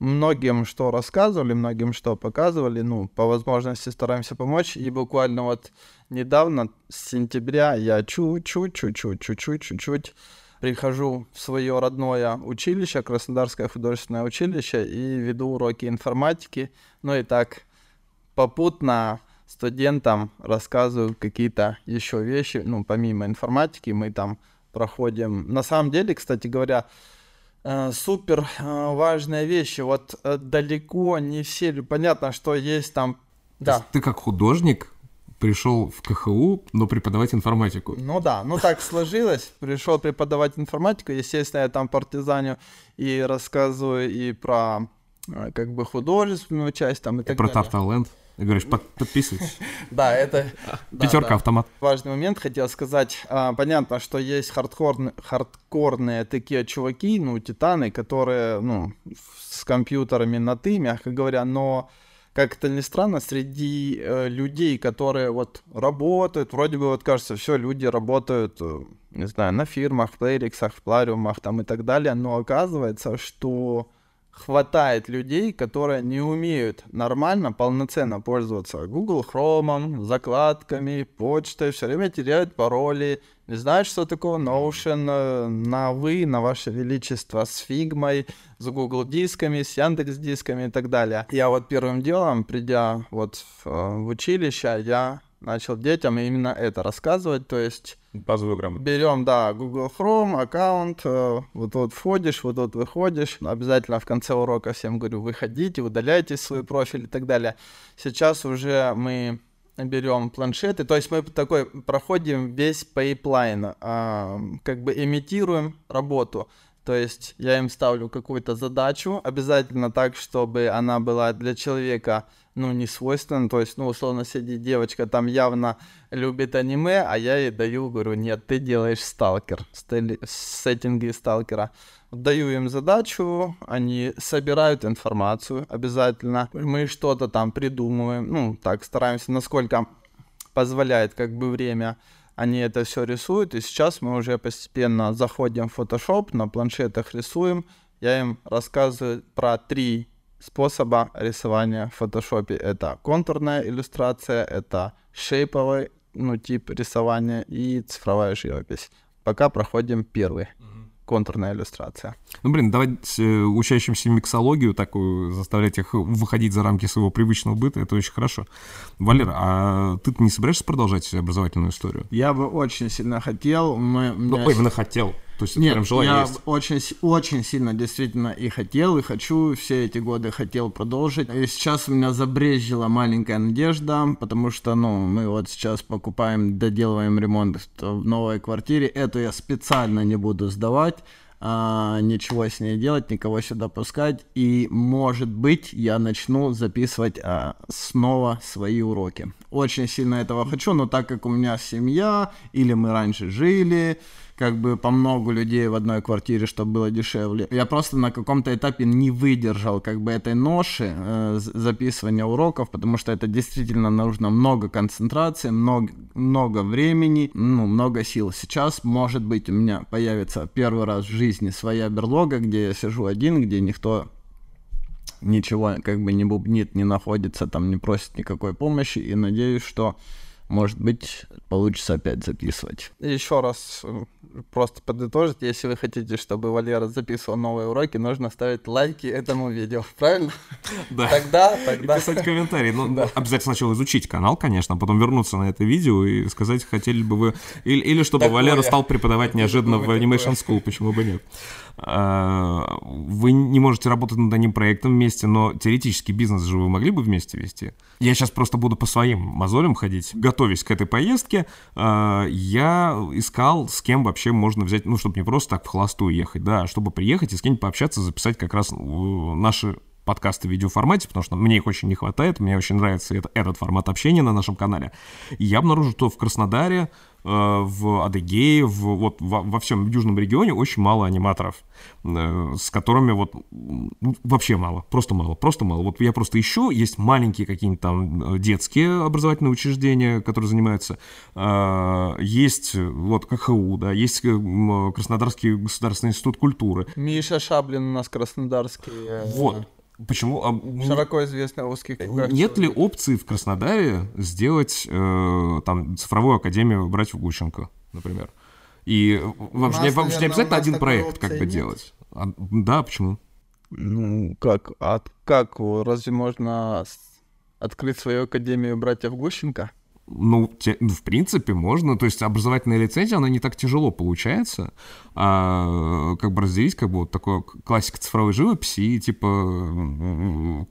многим что рассказывали, многим что показывали, ну, по возможности стараемся помочь. И буквально вот недавно, с сентября, я чуть-чуть, чуть-чуть, чуть-чуть, чуть-чуть прихожу в свое родное училище, Краснодарское художественное училище, и веду уроки информатики. Ну и так попутно студентам рассказываю какие-то еще вещи, ну, помимо информатики, мы там проходим. На самом деле, кстати говоря, э, супер э, важные вещи. Вот э, далеко не все, понятно, что есть там... Да. Ты как художник пришел в КХУ, но преподавать информатику. Ну да, ну так сложилось. Пришел преподавать информатику. Естественно, я там партизаню и рассказываю и про как бы художественную часть там и так Про далее. Тарталенд. И говоришь, «Под- подписывайтесь. Да, это... Пятерка автомат. Важный момент хотел сказать. А, понятно, что есть хардкорные, такие чуваки, ну, титаны, которые, ну, с компьютерами на «ты», мягко говоря, но как это ни странно, среди э, людей, которые вот работают, вроде бы вот кажется, все, люди работают, э, не знаю, на фирмах, в плейриксах, в плариумах там и так далее, но оказывается, что хватает людей, которые не умеют нормально, полноценно пользоваться Google Chrome, закладками, почтой, все время теряют пароли, не знают, что такое Notion, э, на вы, на ваше величество, с фигмой, с Google дисками, с Яндекс дисками и так далее. Я вот первым делом, придя вот в, э, в училище, я начал детям именно это рассказывать, то есть Базовую грамоту. Берем, да, Google Chrome, аккаунт, э, вот тут входишь, вот тут выходишь. Обязательно в конце урока всем говорю, выходите, удаляйте свой профиль и так далее. Сейчас уже мы берем планшеты, то есть мы такой проходим весь пайплайн, а, как бы имитируем работу. То есть я им ставлю какую-то задачу, обязательно так, чтобы она была для человека, ну, не свойственна. То есть, ну, условно, сидит девочка, там явно любит аниме, а я ей даю, говорю, нет, ты делаешь сталкер, стели- сеттинги сталкера. Даю им задачу, они собирают информацию обязательно. Мы что-то там придумываем, ну, так стараемся, насколько позволяет как бы время они это все рисуют, и сейчас мы уже постепенно заходим в Photoshop, на планшетах рисуем. Я им рассказываю про три способа рисования в Photoshop. Это контурная иллюстрация, это шейповый ну, тип рисования и цифровая живопись. Пока проходим первый. Контурная иллюстрация. Ну, блин, давать э, учащимся миксологию такую, заставлять их выходить за рамки своего привычного быта, это очень хорошо. Валер, а ты не собираешься продолжать образовательную историю? Я бы очень сильно хотел. Мы, Ну, меня именно хотел. То есть Нет, прям желание я есть. очень, очень сильно действительно и хотел, и хочу, все эти годы хотел продолжить. И сейчас у меня забрежила маленькая надежда, потому что, ну, мы вот сейчас покупаем, доделываем ремонт в новой квартире. Эту я специально не буду сдавать, а, ничего с ней делать, никого сюда пускать. И, может быть, я начну записывать а, снова свои уроки. Очень сильно этого хочу, но так как у меня семья, или мы раньше жили, как бы по много людей в одной квартире, чтобы было дешевле. Я просто на каком-то этапе не выдержал как бы этой ноши э, записывания уроков, потому что это действительно нужно много концентрации, много, много времени, ну, много сил. Сейчас, может быть, у меня появится первый раз в жизни своя берлога, где я сижу один, где никто ничего как бы не бубнит, не находится, там не просит никакой помощи, и надеюсь, что может быть, получится опять записывать. Еще раз э, просто подытожить, если вы хотите, чтобы Валера записывал новые уроки, нужно ставить лайки этому видео, правильно? Да. Тогда, И тогда... писать комментарии. Ну, обязательно сначала изучить канал, конечно, а потом вернуться на это видео и сказать, хотели бы вы... Или, или чтобы Такое. Валера стал преподавать неожиданно в Такое, Animation School, почему бы нет. А, Вы не можете работать над одним проектом вместе, но теоретически бизнес же вы могли бы вместе вести. Я сейчас просто буду по своим мозолям ходить. Готовясь к этой поездке, а, я искал, с кем вообще можно взять, ну, чтобы не просто так в холостую ехать, да, а чтобы приехать и с кем-нибудь пообщаться, записать как раз э, наши подкасты в видеоформате, потому что мне их очень не хватает, мне очень нравится это- этот формат общения на нашем канале. И я обнаружил, что в Краснодаре, э, в Адыгее, в, вот во, во всем южном регионе очень мало аниматоров, э, с которыми вот вообще мало, просто мало, просто мало. Вот я просто ищу, есть маленькие какие-нибудь там э, детские образовательные учреждения, которые занимаются, э, есть э, вот КХУ, да, есть э, Краснодарский государственный институт культуры. Миша Шаблин у нас краснодарский. э, Вот. Почему? а, Широко известный в узких кругах Нет ли человек. опции в Краснодаре сделать э, там цифровую академию братьев Гущенко, например? И вам же не, вам же не обязательно один проект как бы нет. делать. А, да, почему? Ну, как? А как? Разве можно открыть свою академию братьев Гущенко? Ну, те, ну, в принципе, можно. То есть образовательная лицензия, она не так тяжело получается. А как бы разделить, как бы вот такой классика цифровой живописи и типа, ну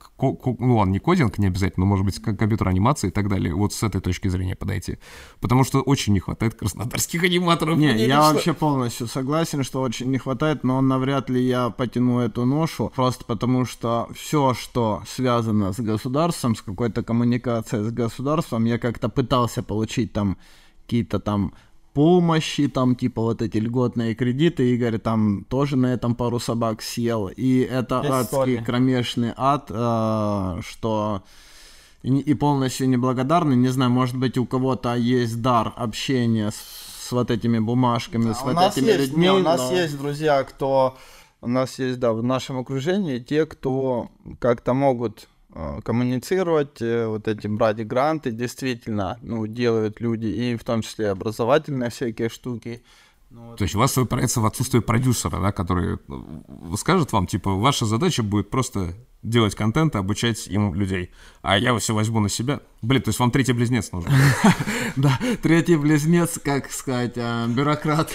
ладно, не кодинг, не обязательно, но может быть компьютер анимации и так далее. Вот с этой точки зрения подойти. Потому что очень не хватает краснодарских аниматоров. Не, я лично. вообще полностью согласен, что очень не хватает, но навряд ли я потяну эту ношу, просто потому что все, что связано с государством, с какой-то коммуникацией с государством, я как-то пытался получить там какие-то там помощи, там типа вот эти льготные кредиты, Игорь там тоже на этом пару собак съел, и это Без адский соли. кромешный ад, э, что и, полностью неблагодарный, не знаю, может быть у кого-то есть дар общения с, с вот этими бумажками, да, с вот этими есть, людьми. Не, у нас но... есть друзья, кто у нас есть, да, в нашем окружении те, кто как-то могут коммуницировать, э, вот эти брать гранты, действительно, ну, делают люди, и в том числе образовательные всякие штуки. Ну. То есть у вас упирается в отсутствие продюсера, да, который ну, скажет вам, типа, ваша задача будет просто делать контент и обучать им людей, а я все возьму на себя. Блин, то есть вам третий близнец нужен. Да, третий близнец, как сказать, а, бюрократ,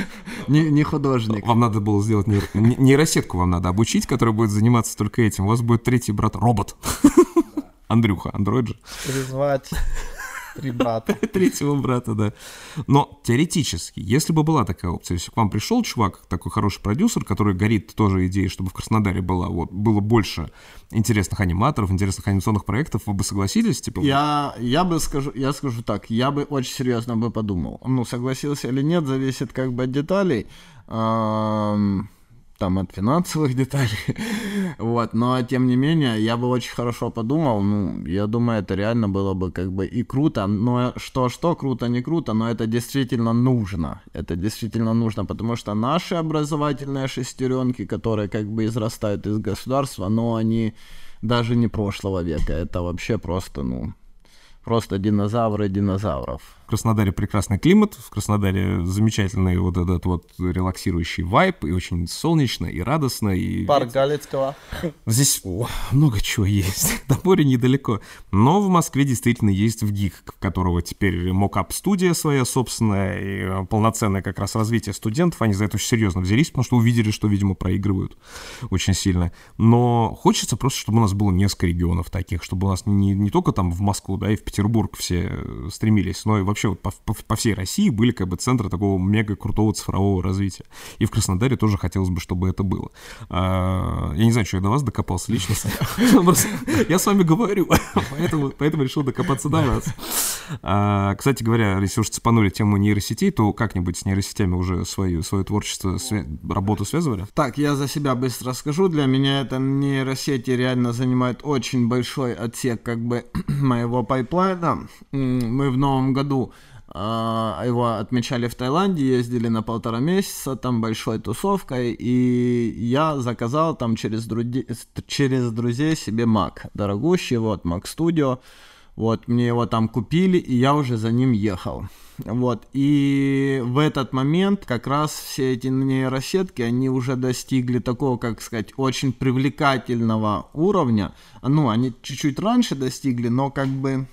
не художник. Вам надо было сделать нейросетку, вам надо обучить, которая будет заниматься только этим. У вас будет третий брат робот. Андрюха, андроид же. Призвать Три брата. Третьего брата, да. Но теоретически, если бы была такая опция, если к вам пришел чувак, такой хороший продюсер, который горит тоже идеей, чтобы в Краснодаре было, вот, было больше интересных аниматоров, интересных анимационных проектов, вы бы согласились? Типа... Я, я бы скажу, я скажу так, я бы очень серьезно бы подумал. Ну, согласился или нет, зависит как бы от деталей там от финансовых деталей, вот, но тем не менее, я бы очень хорошо подумал, ну, я думаю, это реально было бы как бы и круто, но что-что, круто, не круто, но это действительно нужно, это действительно нужно, потому что наши образовательные шестеренки, которые как бы израстают из государства, но они даже не прошлого века, это вообще просто, ну, просто динозавры динозавров. В Краснодаре прекрасный климат, в Краснодаре замечательный вот этот вот релаксирующий вайп, и очень солнечно, и радостно. И... Парк Галицкого. Здесь о, много чего есть, до моря недалеко. Но в Москве действительно есть ВГИК, которого теперь мокап-студия своя собственная, и э, полноценное как раз развитие студентов. Они за это очень серьезно взялись, потому что увидели, что, видимо, проигрывают очень сильно. Но хочется просто, чтобы у нас было несколько регионов таких, чтобы у нас не, не только там в Москву, да, и в Петербург все э, стремились, но и вообще вот по, по, по всей России были как бы центры такого мега крутого цифрового развития. И в Краснодаре тоже хотелось бы, чтобы это было. А, я не знаю, что я до вас докопался лично. Я с вами говорю, поэтому, поэтому решил докопаться до вас. А, кстати говоря, если уж цепанули тему нейросетей, то как-нибудь с нейросетями уже свое, свое творчество, работу связывали? Так, я за себя быстро скажу. Для меня это нейросети реально занимает очень большой отсек как бы моего пайплайна. Мы в новом году а, его отмечали в Таиланде, ездили на полтора месяца, там большой тусовкой, и я заказал там через, друди... через друзей себе Mac, дорогущий, вот, Mac Studio, вот, мне его там купили, и я уже за ним ехал. Вот, и в этот момент как раз все эти нейросетки, они уже достигли такого, как сказать, очень привлекательного уровня. Ну, они чуть-чуть раньше достигли, но как бы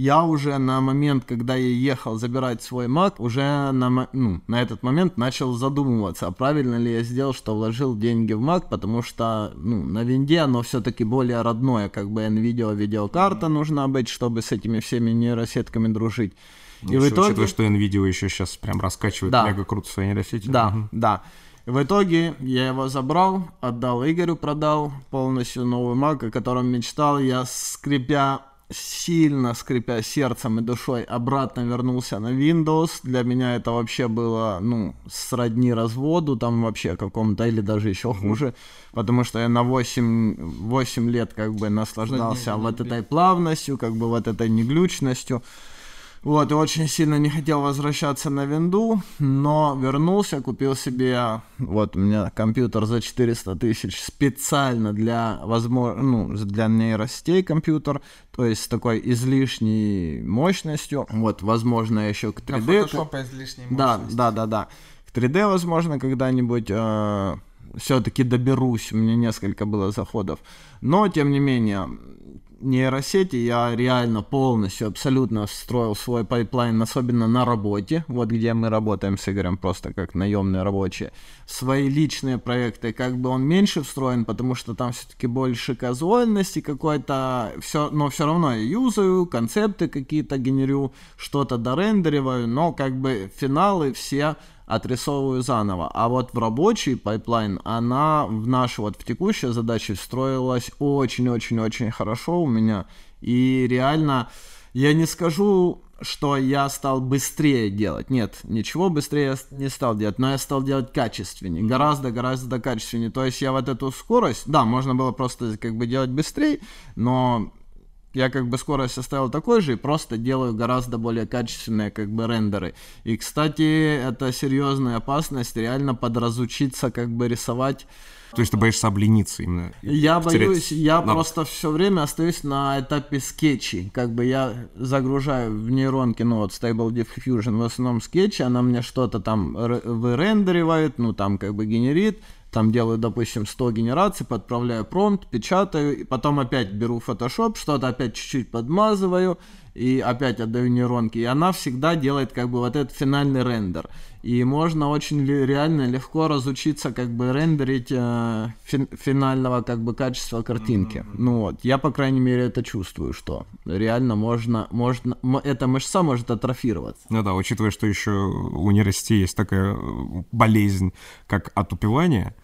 я уже на момент, когда я ехал забирать свой Mac, уже на, ну, на этот момент начал задумываться, а правильно ли я сделал, что вложил деньги в Mac, потому что ну, на винде оно все-таки более родное, как бы NVIDIA видеокарта нужна быть, чтобы с этими всеми нейросетками дружить. Ну, И в итоге... Учитывая, что NVIDIA еще сейчас прям раскачивает да. мега круто свои нейросети. Да, угу. да. В итоге я его забрал, отдал Игорю, продал полностью новый Mac, о котором мечтал. Я, скрипя сильно скрипя сердцем и душой, обратно вернулся на Windows. Для меня это вообще было, ну, сродни разводу, там вообще каком-то, или даже еще хуже, потому что я на 8, 8 лет как бы наслаждался вот этой плавностью, как бы вот этой неглючностью. Вот, и очень сильно не хотел возвращаться на винду, но вернулся, купил себе, вот у меня компьютер за 400 тысяч специально для, возможно, ну, для нейростей компьютер, то есть с такой излишней мощностью, вот, возможно, еще к 3D. Photoshop излишней мощностью. Да, да, да, да. К 3D, возможно, когда-нибудь э, все-таки доберусь, у меня несколько было заходов. Но, тем не менее, нейросети я реально полностью, абсолютно встроил свой пайплайн, особенно на работе, вот где мы работаем с Игорем просто как наемные рабочие. Свои личные проекты, как бы он меньше встроен, потому что там все-таки больше казуальности какой-то, все, но все равно я юзаю, концепты какие-то генерю, что-то дорендериваю, но как бы финалы все отрисовываю заново. А вот в рабочий пайплайн она в нашу вот в текущей задаче встроилась очень-очень-очень хорошо у меня. И реально, я не скажу, что я стал быстрее делать. Нет, ничего быстрее я не стал делать, но я стал делать качественнее, гораздо-гораздо качественнее. То есть я вот эту скорость, да, можно было просто как бы делать быстрее, но я как бы скорость оставил такой же и просто делаю гораздо более качественные как бы рендеры. И, кстати, это серьезная опасность реально подразучиться как бы рисовать то есть ты боишься облениться именно? Я боюсь, я Но... просто все время остаюсь на этапе скетчей. Как бы я загружаю в нейронки, ну вот Stable Diffusion, в основном скетчи, она мне что-то там вырендеривает, ну там как бы генерит, там делаю, допустим, 100 генераций, подправляю промпт, печатаю, и потом опять беру Photoshop, что-то опять чуть-чуть подмазываю, и опять отдаю нейронки, и она всегда делает как бы вот этот финальный рендер. И можно очень реально легко разучиться как бы рендерить э, фин, финального как бы качества картинки. Mm-hmm. Ну вот, я по крайней мере это чувствую, что реально можно, можно, эта мышца может атрофироваться. Ну да, учитывая, что еще у нейросети есть такая э, болезнь, как отупевание,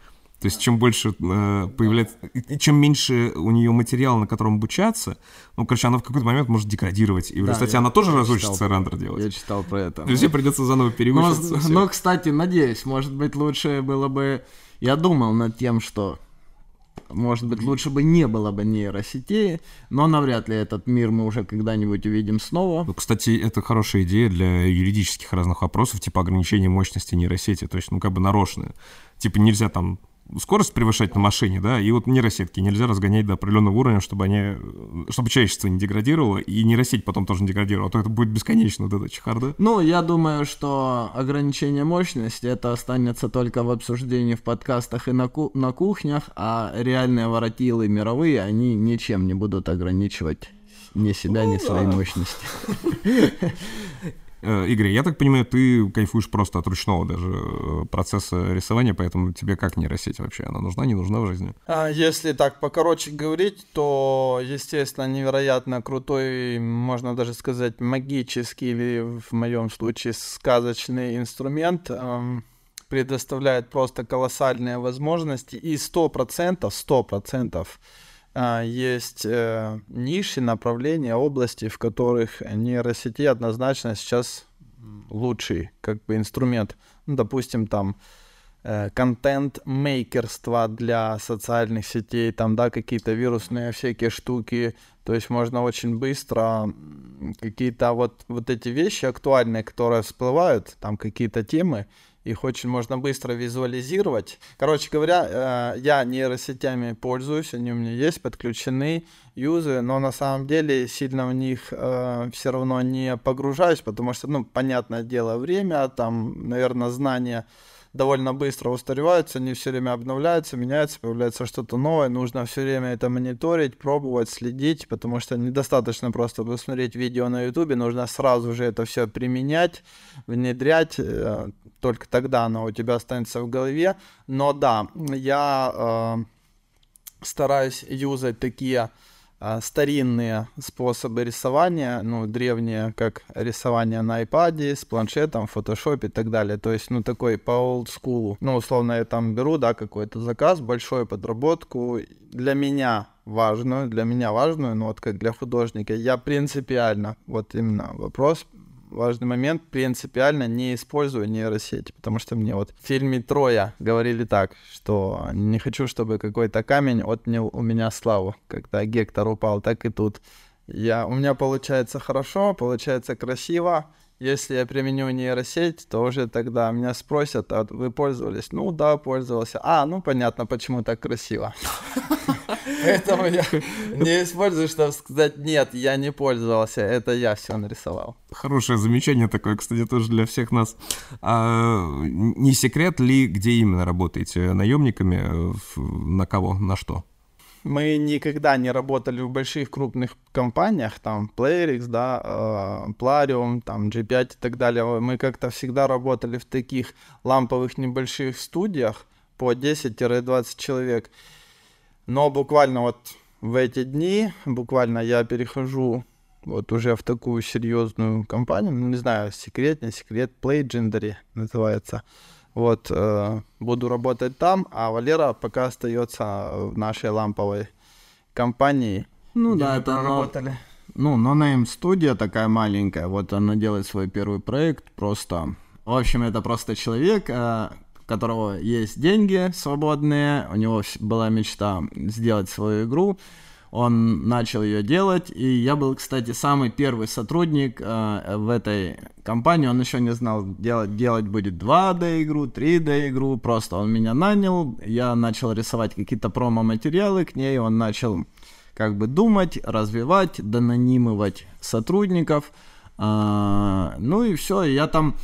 то есть чем больше э, появляется, чем меньше у нее материала, на котором обучаться, ну, короче, она в какой-то момент может деградировать. И, да, кстати, она тоже разучится рендер делать. Я читал про это. То есть ей придется заново переучиться. Но, но, кстати, надеюсь, может быть, лучше было бы... Я думал над тем, что может быть, лучше бы не было бы нейросетей, но навряд ли этот мир мы уже когда-нибудь увидим снова. Ну, кстати, это хорошая идея для юридических разных вопросов, типа ограничения мощности нейросети, то есть, ну, как бы нарочное. Типа нельзя там скорость превышать на машине, да, и вот нейросетки нельзя разгонять до определенного уровня, чтобы они, чтобы человечество не деградировало, и нейросеть потом тоже не деградировала, а то это будет бесконечно, вот эта чехарда. Ну, я думаю, что ограничение мощности, это останется только в обсуждении в подкастах и на, ку- на кухнях, а реальные воротилы мировые, они ничем не будут ограничивать ни себя, ни своей мощности. Э, Игорь, я так понимаю, ты кайфуешь просто от ручного даже э, процесса рисования, поэтому тебе как нейросеть вообще? Она нужна, не нужна в жизни? А, если так покороче говорить, то, естественно, невероятно крутой, можно даже сказать, магический или в моем случае сказочный инструмент эм, предоставляет просто колоссальные возможности и сто процентов, сто процентов а, есть э, ниши, направления, области, в которых нейросети однозначно сейчас лучший как бы инструмент. Ну, допустим, там э, контент-мейкерство для социальных сетей, там, да, какие-то вирусные всякие штуки, то есть можно очень быстро какие-то вот, вот эти вещи актуальные, которые всплывают, там какие-то темы, их очень можно быстро визуализировать. Короче говоря, э, я нейросетями пользуюсь, они у меня есть, подключены, юзаю, но на самом деле сильно в них э, все равно не погружаюсь, потому что, ну, понятное дело, время, там, наверное, знания довольно быстро устареваются, они все время обновляются, меняются, появляется что-то новое, нужно все время это мониторить, пробовать, следить, потому что недостаточно просто посмотреть видео на ютубе, нужно сразу же это все применять, внедрять, э, только тогда оно у тебя останется в голове. Но да, я э, стараюсь юзать такие э, старинные способы рисования, ну, древние, как рисование на iPad, с планшетом, Photoshop и так далее. То есть, ну, такой по олдскулу. Ну, условно, я там беру, да, какой-то заказ, большую подработку. Для меня важную, для меня важную, ну, вот как для художника, я принципиально, вот именно вопрос важный момент, принципиально не использую нейросети, потому что мне вот в фильме «Троя» говорили так, что не хочу, чтобы какой-то камень отнял у меня славу. Когда Гектор упал, так и тут. Я, у меня получается хорошо, получается красиво, если я применю нейросеть, то уже тогда меня спросят, а вы пользовались? Ну да, пользовался. А, ну понятно, почему так красиво. Поэтому я не использую, чтобы сказать, нет, я не пользовался, это я все нарисовал. Хорошее замечание такое, кстати, тоже для всех нас. А, не секрет ли, где именно работаете? Наемниками? На кого? На что? Мы никогда не работали в больших крупных компаниях, там Playrix, да, э, Plarium, там G5 и так далее. Мы как-то всегда работали в таких ламповых небольших студиях по 10-20 человек. Но буквально вот в эти дни, буквально я перехожу вот уже в такую серьезную компанию, ну, не знаю, секрет, не секрет, Playgendary называется. Вот, э, буду работать там, а Валера пока остается в нашей ламповой компании. Ну да, это работали. Ну, No Name студия такая маленькая, вот она делает свой первый проект, просто... В общем, это просто человек, э, у которого есть деньги свободные, у него была мечта сделать свою игру, он начал ее делать, и я был, кстати, самый первый сотрудник э, в этой компании, он еще не знал, делать, делать будет 2D игру, 3D игру, просто он меня нанял, я начал рисовать какие-то промо-материалы к ней, он начал как бы думать, развивать, донанимывать сотрудников, э, ну и все, я там,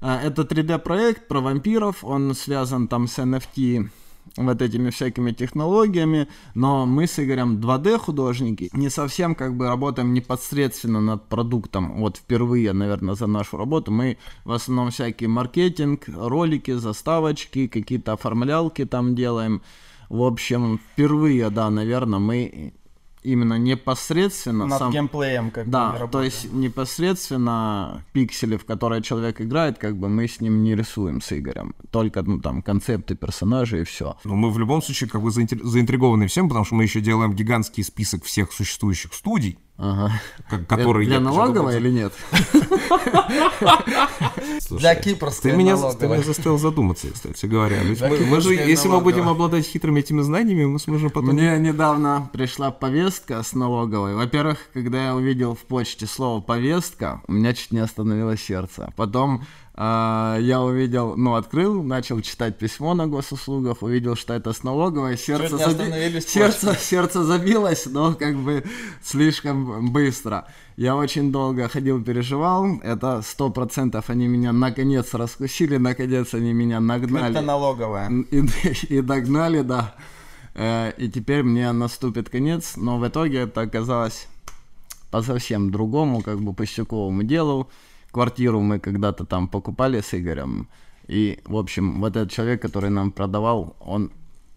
э, это 3D-проект про вампиров, он связан там с NFT, вот этими всякими технологиями, но мы с Игорем 2D художники, не совсем как бы работаем непосредственно над продуктом, вот впервые, наверное, за нашу работу, мы в основном всякий маркетинг, ролики, заставочки, какие-то оформлялки там делаем, в общем, впервые, да, наверное, мы именно непосредственно над сам... геймплеем как да, бы то есть непосредственно пиксели, в которые человек играет, как бы мы с ним не рисуем с Игорем, только ну там концепты персонажей и все. Ну мы в любом случае как бы заинтригованы всем, потому что мы еще делаем гигантский список всех существующих студий, Ага. Который Для я налоговой или нет? Слушай, Для кипрской ты меня, ты налоговой. меня заставил задуматься, кстати говоря. Ведь Для мы, мы же, кипрской если мы будем обладать хитрыми этими знаниями, мы сможем потом... Мне недавно пришла повестка с налоговой. Во-первых, когда я увидел в почте слово повестка, у меня чуть не остановилось сердце. Потом я увидел, ну, открыл, начал читать письмо на госуслугах, увидел, что это с налоговой, сердце, заби- сердце, сердце забилось, но как бы слишком быстро. Я очень долго ходил, переживал, это сто процентов они меня наконец раскусили, наконец они меня нагнали. Это налоговая. И, и догнали, да. Э, И теперь мне наступит конец, но в итоге это оказалось по совсем другому, как бы пустяковому делу. Квартиру мы когда-то там покупали с Игорем. И, в общем, вот этот человек, который нам продавал, он,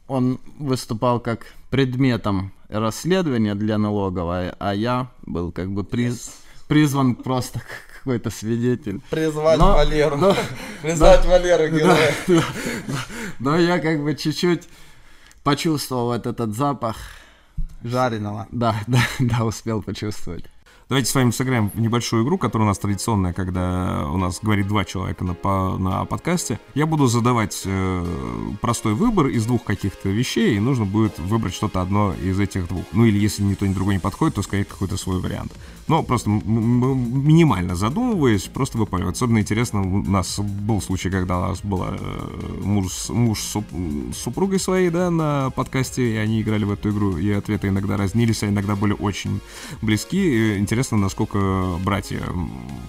он выступал как предметом расследования для налоговой, а я был как бы приз, призван просто как какой-то свидетель. Призвать Но- Валеру. но- Призвать Валеру героя. Но я как бы чуть-чуть почувствовал вот этот запах. Жареного. Да, да, да, успел почувствовать. Давайте с вами сыграем небольшую игру, которая у нас традиционная, когда у нас говорит два человека на, по- на подкасте. Я буду задавать э, простой выбор из двух каких-то вещей, и нужно будет выбрать что-то одно из этих двух. Ну или если ни то, ни другое не подходит, то сказать какой-то свой вариант. Но просто минимально задумываясь, просто вы поняли. Особенно интересно, у нас был случай, когда у нас был муж, с- муж с суп- супругой своей, да, на подкасте, и они играли в эту игру, и ответы иногда разнились, а иногда были очень близки. И Интересно, насколько братья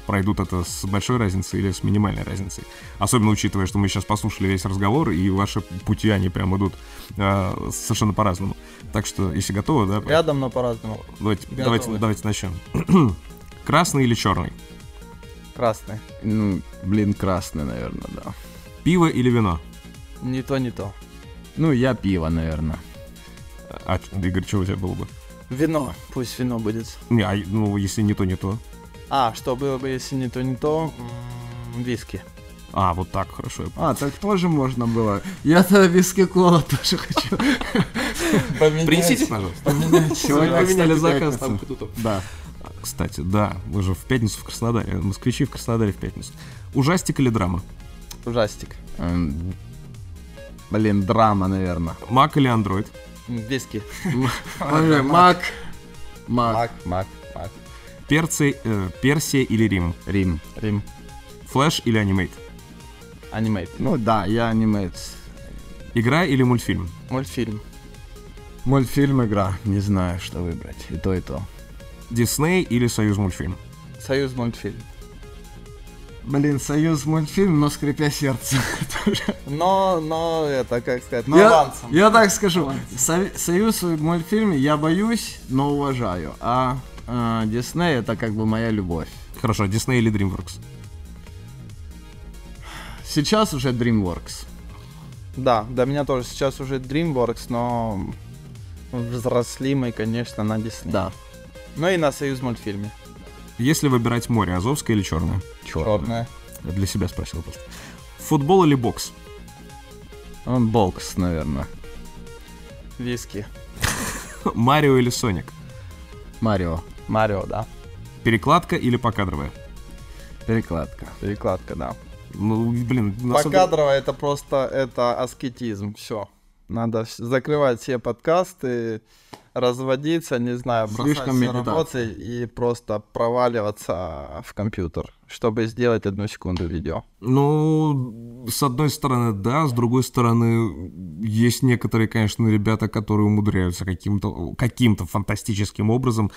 пройдут это с большой разницей или с минимальной разницей. Особенно учитывая, что мы сейчас послушали весь разговор, и ваши пути, они прям идут э, совершенно по-разному. Так что, если готовы, да, Рядом, но по-разному. давайте, готовы. давайте, давайте начнем. Красный или черный? Красный. Ну, блин, красный, наверное, да. Пиво или вино? Не то, не то. Ну, я пиво, наверное. А, Игорь, что у тебя было бы? Вино. Пусть вино будет. Не, а, ну, если не то, не то. А, что было бы, если не то, не то? Виски. А, вот так, хорошо. я. А, так тоже можно было. Я-то виски кола тоже хочу. Принесите, пожалуйста. Сегодня, поменяли кстати, заказ, там. Да. Кстати, да, мы же в пятницу в Краснодаре. Москвичи в Краснодаре в пятницу. Ужастик или драма? Ужастик. Эм, Блин, драма, наверное. Мак или андроид? Виски. Мак. Мак. Мак, мак, мак. Перцы, э, Персия или Рим? Рим. Рим. Флэш или анимейт? Анимейт. Ну да, я анимеец. Игра или мультфильм? Мультфильм. Мультфильм, игра. Не знаю, что выбрать. И то, и то. Дисней или Союз мультфильм? Союз мультфильм. Блин, союз мультфильм, но скрипя сердце. Но, но это, как сказать, я, авансом. я так скажу, со- союз мультфильм я боюсь, но уважаю. А э, Дисней это как бы моя любовь. Хорошо, Disney или DreamWorks? Сейчас уже DreamWorks. Да, для меня тоже сейчас уже DreamWorks, но взросли мы, конечно, на Disney. Да. Ну и на Союз мультфильме. Если выбирать море, Азовское или Черное? Черная. Я для себя спросил просто. Футбол или бокс? Он бокс, наверное. Виски. Марио или Соник? Марио. Марио, да. Перекладка или покадровая? Перекладка. Перекладка, да. Ну, блин, на самом деле- Покадрово это просто это аскетизм, все. Надо закрывать все подкасты, разводиться, не знаю, бросать Слишком все работы и просто проваливаться в компьютер, чтобы сделать одну секунду видео. Ну, с одной стороны, да, с другой стороны, есть некоторые, конечно, ребята, которые умудряются каким-то каким-то фантастическим образом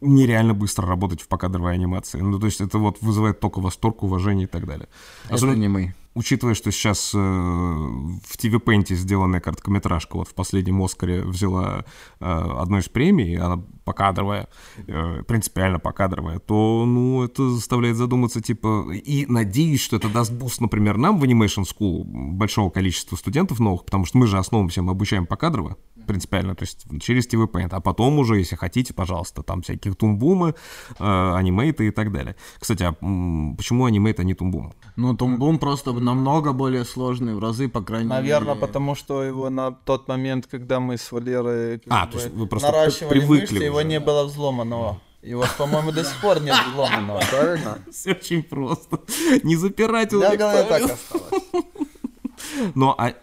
нереально быстро работать в покадровой анимации. Ну, то есть это вот вызывает только восторг, уважение и так далее. Это Особенно не мы. Учитывая, что сейчас э, в TVPaint сделанная короткометражка вот в последнем Оскаре взяла э, одну из премий, она покадровая, э, принципиально покадровая, то, ну, это заставляет задуматься, типа, и надеюсь, что это даст буст, например, нам в Animation School большого количества студентов новых, потому что мы же основу всем обучаем покадрово, принципиально, то есть через TV Paint, а потом уже, если хотите, пожалуйста, там всякие тумбумы, э, анимейты и так далее. Кстати, а почему анимейт, а не тумбум? Ну, Тумбум просто намного более сложный, в разы, по крайней Наверное, мере. потому что его на тот момент, когда мы с Валерой А, то есть вы просто наращивали привыкли мышцы, его уже. не было взломанного. Его, по-моему, до сих пор нет взломанного, правильно? Все очень просто. Не запирать У меня в голове так осталось. Но а к-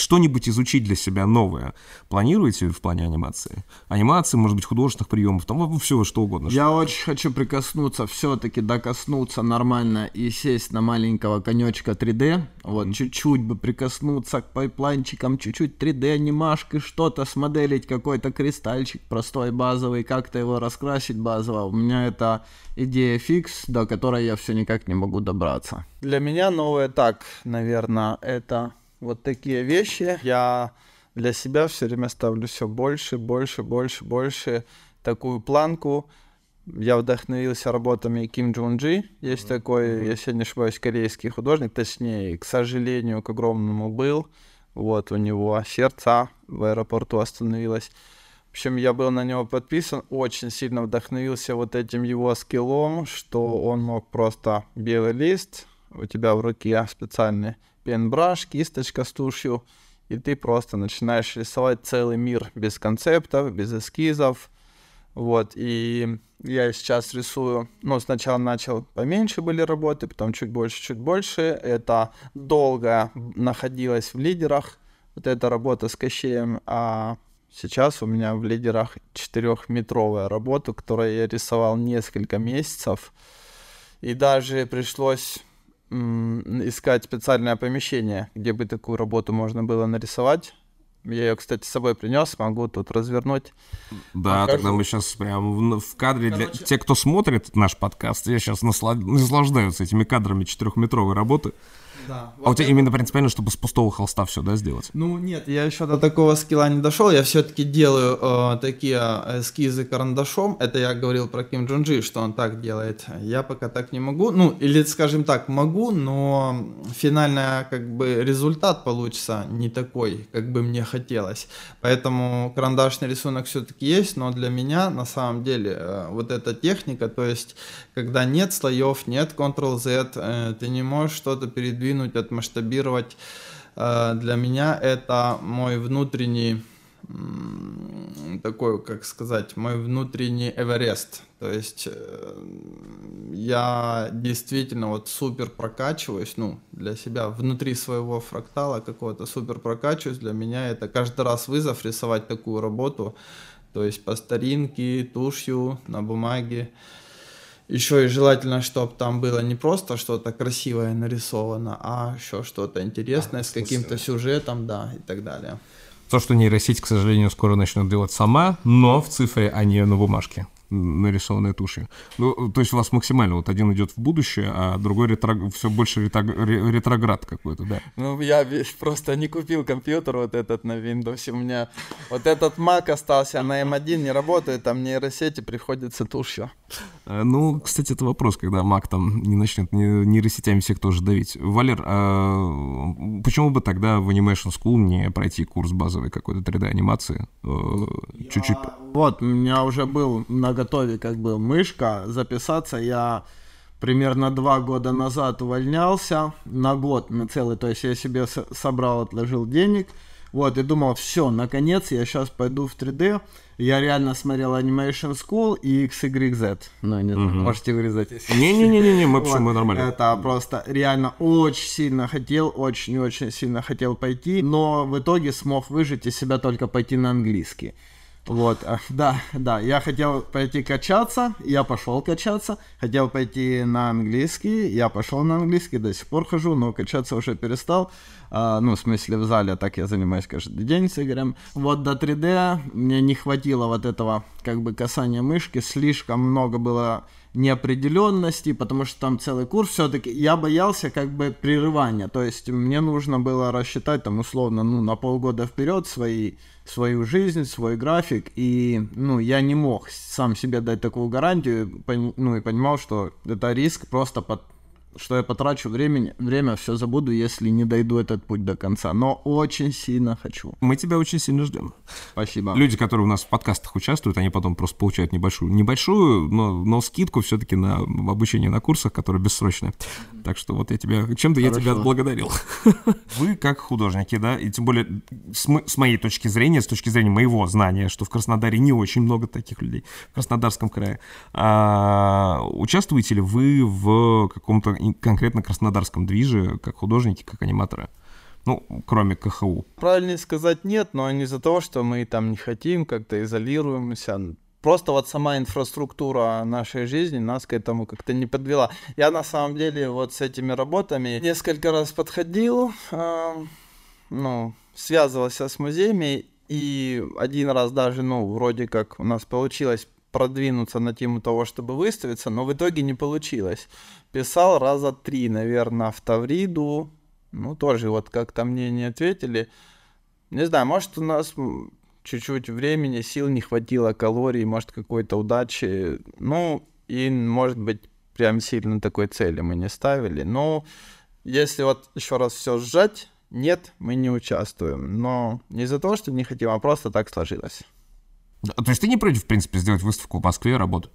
что-нибудь изучить для себя новое планируете в плане анимации? Анимации, может быть, художественных приемов, там все что угодно. Я очень хочу прикоснуться, все-таки докоснуться нормально и сесть на маленького конечка 3D. Вот, чуть-чуть бы прикоснуться к пайплайнчикам, чуть-чуть 3D анимашкой, что-то смоделить, какой-то кристальчик простой, базовый, как-то его раскрасить базово. У меня это идея фикс, до которой я все никак не могу добраться. Для меня новое так, наверное, это вот такие вещи. Я для себя все время ставлю все больше, больше, больше, больше такую планку. Я вдохновился работами Ким Джун Джи. Есть такой, если не ошибаюсь, корейский художник, точнее, к сожалению, к огромному был. Вот у него сердца в аэропорту остановилось. В общем, я был на него подписан, очень сильно вдохновился вот этим его скиллом, что он мог просто белый лист, у тебя в руке специальный пенбраш, кисточка с тушью, и ты просто начинаешь рисовать целый мир без концептов, без эскизов. Вот, и я сейчас рисую, ну, сначала начал поменьше были работы, потом чуть больше, чуть больше. Это долго находилось в лидерах, вот эта работа с Кощеем, а сейчас у меня в лидерах четырехметровая работа, которую я рисовал несколько месяцев. И даже пришлось искать специальное помещение, где бы такую работу можно было нарисовать. Я ее, кстати, с собой принес, могу тут развернуть. Да, Покажу. тогда мы сейчас прям в, в кадре для те, кто смотрит наш подкаст, я сейчас наслаждаются этими кадрами четырехметровой работы. Да. А у тебя именно принципиально, чтобы с пустого холста все, да, сделать? Ну нет, я еще до такого скилла не дошел. Я все-таки делаю э, такие эскизы карандашом. Это я говорил про Ким Джун Джи, что он так делает. Я пока так не могу. Ну, или, скажем так, могу, но финальный как бы результат получится не такой, как бы мне хотелось. Поэтому карандашный рисунок все-таки есть, но для меня на самом деле э, вот эта техника, то есть когда нет слоев, нет Ctrl-Z, э, ты не можешь что-то передвинуть, отмасштабировать. Э, Для меня это мой внутренний такой, как сказать, мой внутренний Эверест. То есть э, я действительно вот супер прокачиваюсь, ну, для себя внутри своего фрактала какого-то супер прокачиваюсь. Для меня это каждый раз вызов рисовать такую работу. То есть по старинке, тушью, на бумаге. Еще и желательно, чтобы там было не просто что-то красивое нарисовано, а еще что-то интересное с каким-то сюжетом, да, и так далее. То, что нейросеть, к сожалению, скоро начнет делать сама, но в цифре, а не на бумажке. нарисованная тушью. Ну, то есть у вас максимально вот один идет в будущее, а другой ретро... все больше ретро... ретроград какой-то, да? Ну, я просто не купил компьютер вот этот на Windows. У меня вот этот Mac остался, а на M1 не работает, там нейросети приходится тушью. Э, ну, кстати, это вопрос, когда Mac там не начнет нейросетями всех тоже давить. Валер, а почему бы тогда в Animation School не пройти курс базовый какой-то 3D-анимации? Э, чуть-чуть. Вот, у меня уже был на готове как бы мышка записаться. Я примерно два года назад увольнялся на год, на целый. То есть я себе собрал, отложил денег. Вот, и думал, все, наконец, я сейчас пойду в 3D. Я реально смотрел Animation School и XYZ. Ну, не знаю, угу. можете вырезать, если... Не-не-не, мы почему, вот. нормально. Это просто реально очень сильно хотел, очень-очень сильно хотел пойти, но в итоге смог выжить из себя только пойти на английский. Вот, а, да, да, я хотел пойти качаться, я пошел качаться, хотел пойти на английский, я пошел на английский, до сих пор хожу, но качаться уже перестал, а, ну, в смысле в зале, так я занимаюсь каждый день с Игорем. Вот до 3D мне не хватило вот этого, как бы, касания мышки, слишком много было неопределенности, потому что там целый курс все-таки. Я боялся как бы прерывания, то есть мне нужно было рассчитать там условно ну на полгода вперед свои свою жизнь, свой график, и, ну, я не мог сам себе дать такую гарантию, ну, и понимал, что это риск просто под что я потрачу времени, время, все забуду, если не дойду этот путь до конца. Но очень сильно хочу. Мы тебя очень сильно ждем. Спасибо. Люди, которые у нас в подкастах участвуют, они потом просто получают небольшую, небольшую, но, но скидку все-таки на обучение на курсах, которые бессрочные. Так что вот я тебя, чем-то я тебя отблагодарил. Вы как художники, да, и тем более с, с моей точки зрения, с точки зрения моего знания, что в Краснодаре не очень много таких людей, в Краснодарском крае, а, участвуете ли вы в каком-то конкретно краснодарском движе, как художники, как аниматоры? Ну, кроме КХУ. Правильнее сказать нет, но не из-за того, что мы там не хотим, как-то изолируемся. Просто вот сама инфраструктура нашей жизни нас к этому как-то не подвела. Я на самом деле вот с этими работами несколько раз подходил, э, ну, связывался с музеями, и один раз даже, ну, вроде как у нас получилось продвинуться на тему того, чтобы выставиться, но в итоге не получилось. Писал раза три, наверное, в Тавриду, ну, тоже вот как-то мне не ответили. Не знаю, может, у нас чуть-чуть времени, сил не хватило, калорий, может, какой-то удачи. Ну, и, может быть, прям сильно такой цели мы не ставили. Но если вот еще раз все сжать, нет, мы не участвуем. Но не из-за того, что не хотим, а просто так сложилось. То есть ты не против, в принципе, сделать выставку в Москве, работу?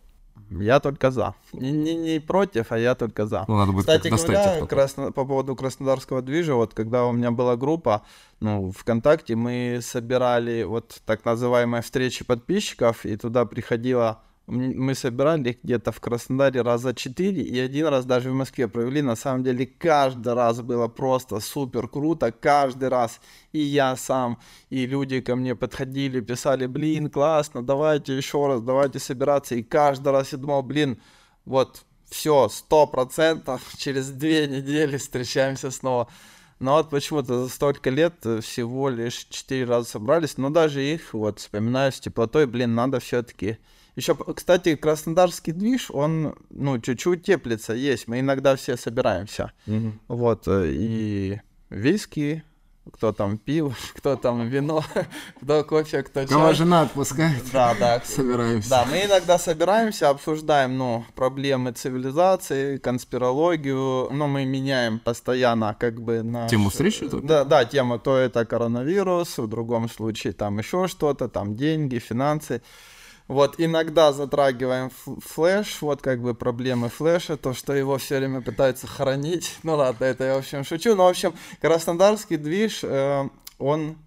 Я только за. Не, не, не против, а я только за. Ну, надо будет Кстати говоря, красно, по поводу краснодарского движа, вот когда у меня была группа, ну, ВКонтакте, мы собирали вот так называемые встречи подписчиков, и туда приходило мы собирали где-то в Краснодаре раза четыре, и один раз даже в Москве провели. На самом деле каждый раз было просто супер круто, каждый раз. И я сам, и люди ко мне подходили, писали, блин, классно, давайте еще раз, давайте собираться. И каждый раз я думал, блин, вот все, сто процентов, через две недели встречаемся снова. Но вот почему-то за столько лет всего лишь четыре раза собрались, но даже их вот вспоминаю с теплотой, блин, надо все-таки еще, кстати, краснодарский движ, он, ну, чуть-чуть теплится, есть. Мы иногда все собираемся. Mm-hmm. Вот, э, и виски, кто там пиво, кто там вино, кто кофе, кто чай. Кого жена отпускает. Да, да. Собираемся. Да, мы иногда собираемся, обсуждаем, ну, проблемы цивилизации, конспирологию, но мы меняем постоянно как бы на... Тему встречи? Да, да, тема, то это коронавирус, в другом случае там еще что-то, там деньги, финансы. Вот иногда затрагиваем флеш, вот как бы проблемы флеша, то, что его все время пытаются хоронить. Ну ладно, это я в общем шучу. Но в общем, краснодарский движ, э, он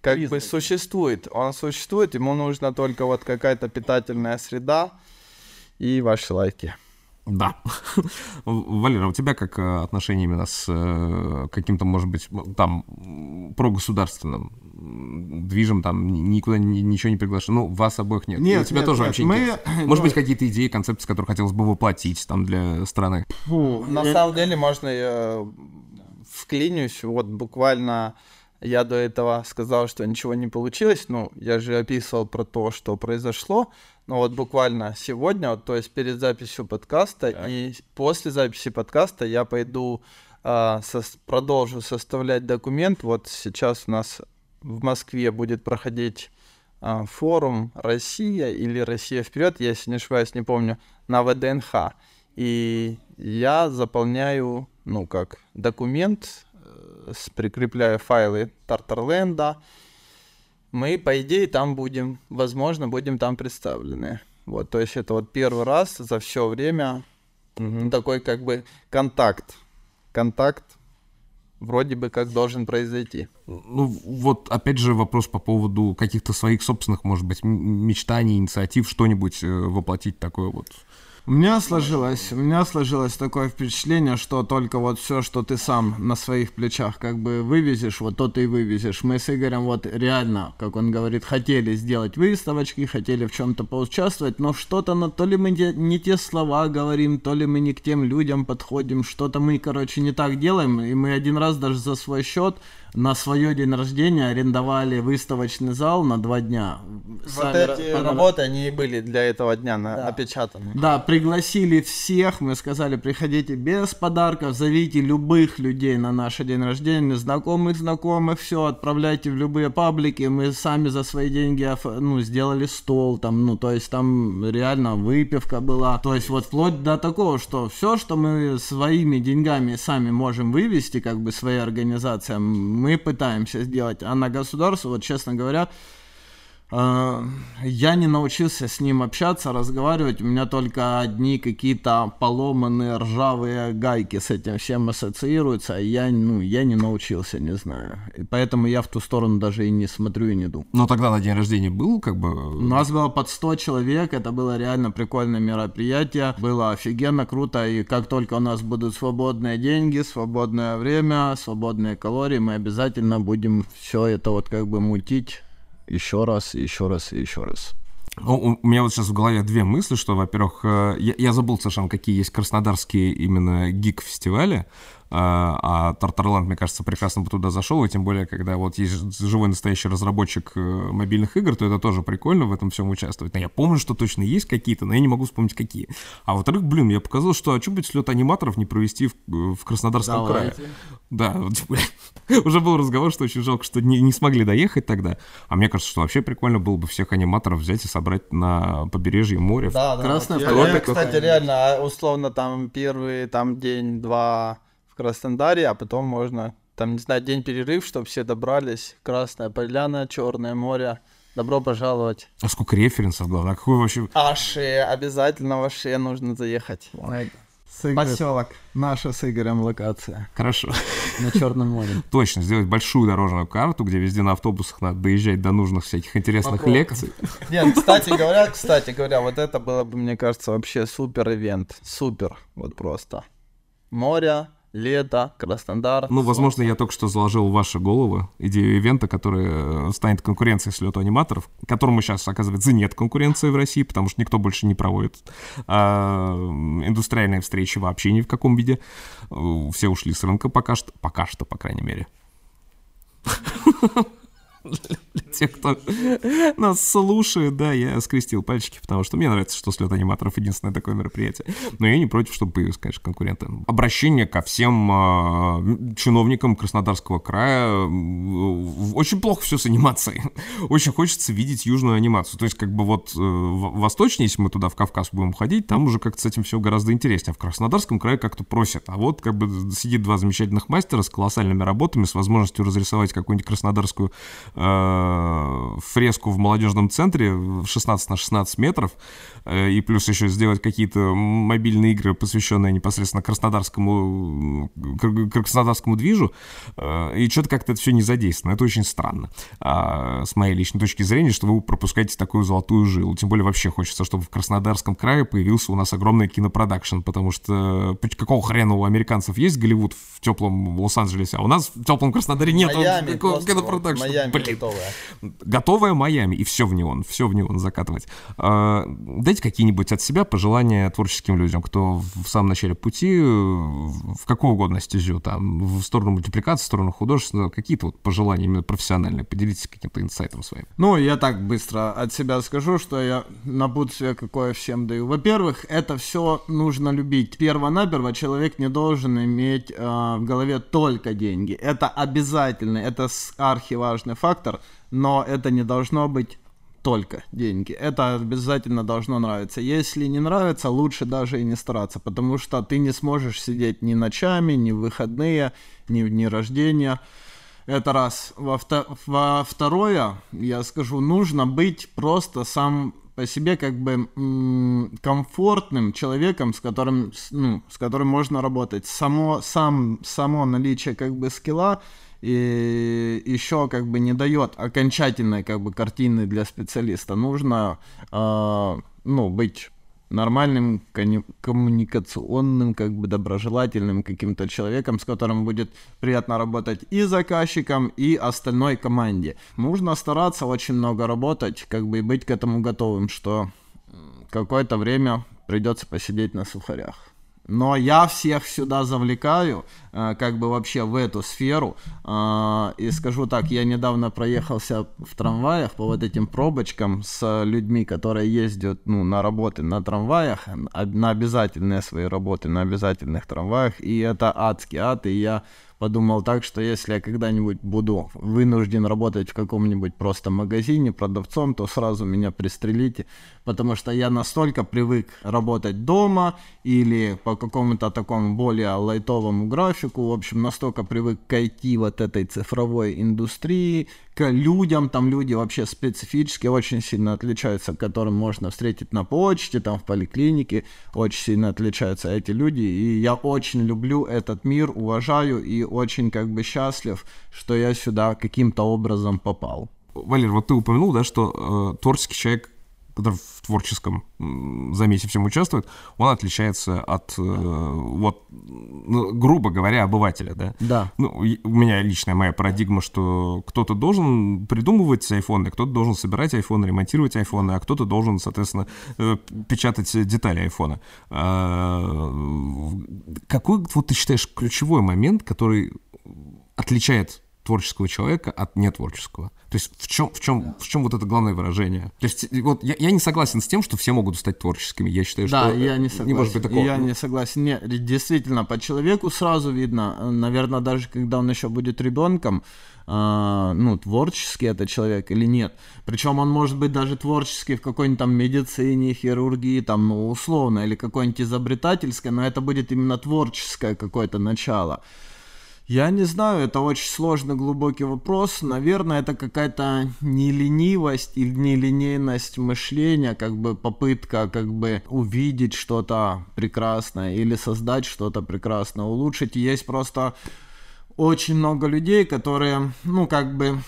как Признак. бы существует. Он существует, ему нужна только вот какая-то питательная среда и ваши лайки. Да. Валера, у тебя как э, отношение именно с э, каким-то, может быть, там, прогосударственным движем, там, никуда ничего не приглашено? Ну, вас обоих нет. Нет, у тебя нет, тоже нет, вообще мы... нет. Может быть, какие-то идеи, концепции, которые хотелось бы воплотить там для страны? Фу, На я... самом деле, можно я вклинюсь, вот буквально Я до этого сказал, что ничего не получилось. Ну, я же описывал про то, что произошло. Но вот буквально сегодня, вот, то есть перед записью подкаста так. и после записи подкаста я пойду э, со продолжу составлять документ. Вот сейчас у нас в Москве будет проходить э, форум «Россия» или «Россия вперед», если не ошибаюсь, не помню, на ВДНХ. И я заполняю, ну как, документ, э, прикрепляю файлы Тартарленда. Мы, по идее, там будем, возможно, будем там представлены. Вот, то есть это вот первый раз за все время угу. такой как бы контакт. Контакт вроде бы как должен произойти. Ну, вот опять же вопрос по поводу каких-то своих собственных, может быть, мечтаний, инициатив, что-нибудь э, воплотить такое вот у меня сложилось, у меня сложилось такое впечатление, что только вот все, что ты сам на своих плечах как бы вывезешь, вот то ты и вывезешь. Мы с Игорем вот реально, как он говорит, хотели сделать выставочки, хотели в чем-то поучаствовать, но что-то, на, то ли мы не, те слова говорим, то ли мы не к тем людям подходим, что-то мы, короче, не так делаем, и мы один раз даже за свой счет на свое день рождения арендовали выставочный зал на два дня. Вот Сами эти ра- работы, они и были для этого дня на- да. опечатаны. Да, пригласили всех, мы сказали, приходите без подарков, зовите любых людей на наш день рождения, знакомых, знакомых, все, отправляйте в любые паблики, мы сами за свои деньги ну, сделали стол, там, ну, то есть там реально выпивка была, то есть вот вплоть до такого, что все, что мы своими деньгами сами можем вывести, как бы своей организацией, мы пытаемся сделать. А на государство, вот честно говоря, я не научился с ним общаться, разговаривать. У меня только одни какие-то поломанные ржавые гайки с этим всем ассоциируются. А я, ну, я не научился, не знаю. И поэтому я в ту сторону даже и не смотрю и не иду. Но тогда на день рождения был как бы... У нас было под 100 человек. Это было реально прикольное мероприятие. Было офигенно круто. И как только у нас будут свободные деньги, свободное время, свободные калории, мы обязательно будем все это вот как бы мутить еще раз, еще раз еще раз. Ну, у меня вот сейчас в голове две мысли, что, во-первых, э, я, я забыл совершенно, какие есть краснодарские именно гик-фестивали. А, а Тартарланд, мне кажется, прекрасно бы туда зашел, и тем более, когда вот есть живой настоящий разработчик э, мобильных игр, то это тоже прикольно в этом всем участвовать. Но я помню, что точно есть какие-то, но я не могу вспомнить какие. А во-вторых, блин, я показал, что а что быть слет аниматоров не провести в, в Краснодарском Давайте. крае? Да, вот, уже был разговор, что очень жалко, что не, не смогли доехать тогда. А мне кажется, что вообще прикольно было бы всех аниматоров взять и собрать на побережье моря. Да, да. Красная я, Кстати, реально, а, условно, там первый там день-два Краснодаре, а потом можно, там, не знаю, день перерыв, чтобы все добрались. Красная поляна, Черное море. Добро пожаловать. А сколько референсов, главное? какой вообще... Аше, обязательно в Аше нужно заехать. Поселок. Наша с Игорем локация. Хорошо. На Черном море. Точно, сделать большую дорожную карту, где везде на автобусах надо доезжать до нужных всяких интересных Попробуй. лекций. Нет, кстати говоря, кстати говоря, вот это было бы, мне кажется, вообще супер ивент. Супер. Вот просто. Море, лето, Краснодар. Ну, возможно, я только что заложил в ваши головы идею ивента, который э, станет конкуренцией с лету аниматоров, которому сейчас, оказывается, нет конкуренции в России, потому что никто больше не проводит а, индустриальные встречи вообще ни в каком виде. Э, все ушли с рынка пока что, пока что, по крайней мере. для тех, кто нас слушает, да, я скрестил пальчики, потому что мне нравится, что слет аниматоров единственное такое мероприятие. Но я не против, чтобы появились, конечно, конкуренты. Обращение ко всем э, чиновникам Краснодарского края. Очень плохо все с анимацией. Очень хочется видеть южную анимацию. То есть, как бы вот э, восточнее, если мы туда в Кавказ будем ходить, там уже как-то с этим все гораздо интереснее. А в Краснодарском крае как-то просят. А вот как бы сидит два замечательных мастера с колоссальными работами, с возможностью разрисовать какую-нибудь краснодарскую э, фреску в молодежном центре 16 на 16 метров, э, и плюс еще сделать какие-то мобильные игры, посвященные непосредственно краснодарскому, краснодарскому движу, э, и что-то как-то это все не задействовано. Это очень странно, э, с моей личной точки зрения, что вы пропускаете такую золотую жилу. Тем более вообще хочется, чтобы в Краснодарском крае появился у нас огромный кинопродакшн, потому что какого хрена у американцев есть Голливуд в теплом Лос-Анджелесе, а у нас в теплом Краснодаре нет кинопродакшна. Блин, готовая Майами, и все в неон, все в неон закатывать. А, дайте какие-нибудь от себя пожелания творческим людям, кто в самом начале пути, в какую угодно стезю, там, в сторону мультипликации, в сторону художественного, какие-то вот пожелания именно профессиональные, поделитесь каким-то инсайтом своим. Ну, я так быстро от себя скажу, что я напутствие какое всем даю. Во-первых, это все нужно любить. Перво-наперво человек не должен иметь э, в голове только деньги. Это обязательно, это архиважный фактор, но это не должно быть только деньги. Это обязательно должно нравиться. Если не нравится, лучше даже и не стараться, потому что ты не сможешь сидеть ни ночами, ни в выходные, ни в дни рождения. Это раз. Во, во второе, я скажу, нужно быть просто сам по себе как бы комфортным человеком, с которым, ну, с которым можно работать. Само, сам, само наличие как бы скилла и еще как бы не дает окончательной как бы картины для специалиста. Нужно э, ну быть нормальным коммуникационным, как бы доброжелательным каким-то человеком, с которым будет приятно работать и заказчикам, и остальной команде. Нужно стараться очень много работать, как бы и быть к этому готовым, что какое-то время придется посидеть на сухарях. Но я всех сюда завлекаю, э, как бы вообще в эту сферу. Э, и скажу так, я недавно проехался в трамваях по вот этим пробочкам с людьми, которые ездят ну, на работы на трамваях, на обязательные свои работы на обязательных трамваях. И это адский ад, и я подумал так, что если я когда-нибудь буду вынужден работать в каком-нибудь просто магазине продавцом, то сразу меня пристрелите, потому что я настолько привык работать дома или по какому-то такому более лайтовому графику, в общем, настолько привык к IT вот этой цифровой индустрии, к людям, там люди вообще специфически очень сильно отличаются, которым можно встретить на почте, там в поликлинике, очень сильно отличаются эти люди, и я очень люблю этот мир, уважаю и очень как бы счастлив, что я сюда каким-то образом попал. Валер, вот ты упомянул, да, что э, творческий человек который в творческом замесе всем участвует, он отличается от, э, вот, ну, грубо говоря, обывателя, да? Да. Ну, у меня личная моя парадигма, что кто-то должен придумывать айфоны, кто-то должен собирать айфоны, ремонтировать айфоны, а кто-то должен, соответственно, э, печатать детали айфона. А, какой, вот ты считаешь, ключевой момент, который отличает творческого человека от нетворческого? То есть в чем, в чем, в чем вот это главное выражение? То есть вот я, я не согласен с тем, что все могут стать творческими. Я считаю, да, что я не согласен. не может быть такого. Я не согласен. Нет, действительно, по человеку сразу видно, наверное, даже когда он еще будет ребенком, Uh, ну, творческий это человек или нет. Причем он может быть даже творческий в какой-нибудь там медицине, хирургии, там, ну, условно, или какой-нибудь изобретательской, но это будет именно творческое какое-то начало. Я не знаю, это очень сложный, глубокий вопрос. Наверное, это какая-то неленивость или нелинейность мышления, как бы попытка как бы увидеть что-то прекрасное или создать что-то прекрасное, улучшить. Есть просто очень много людей, которые, ну, как бы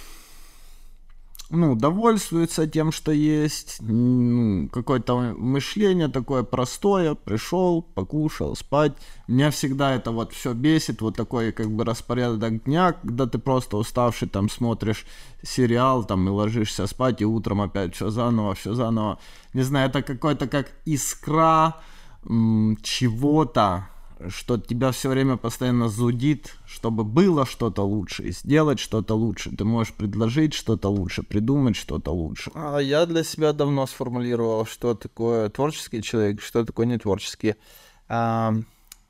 ну, довольствуются тем, что есть, ну, какое-то мышление такое простое, пришел, покушал, спать. Меня всегда это вот все бесит, вот такой как бы распорядок дня, когда ты просто уставший там смотришь сериал там и ложишься спать, и утром опять все заново, все заново. Не знаю, это какой-то как искра м- чего-то, что тебя все время постоянно зудит, чтобы было что-то лучше, и сделать что-то лучше. Ты можешь предложить что-то лучше, придумать что-то лучше. А я для себя давно сформулировал, что такое творческий человек, что такое нетворческий. А,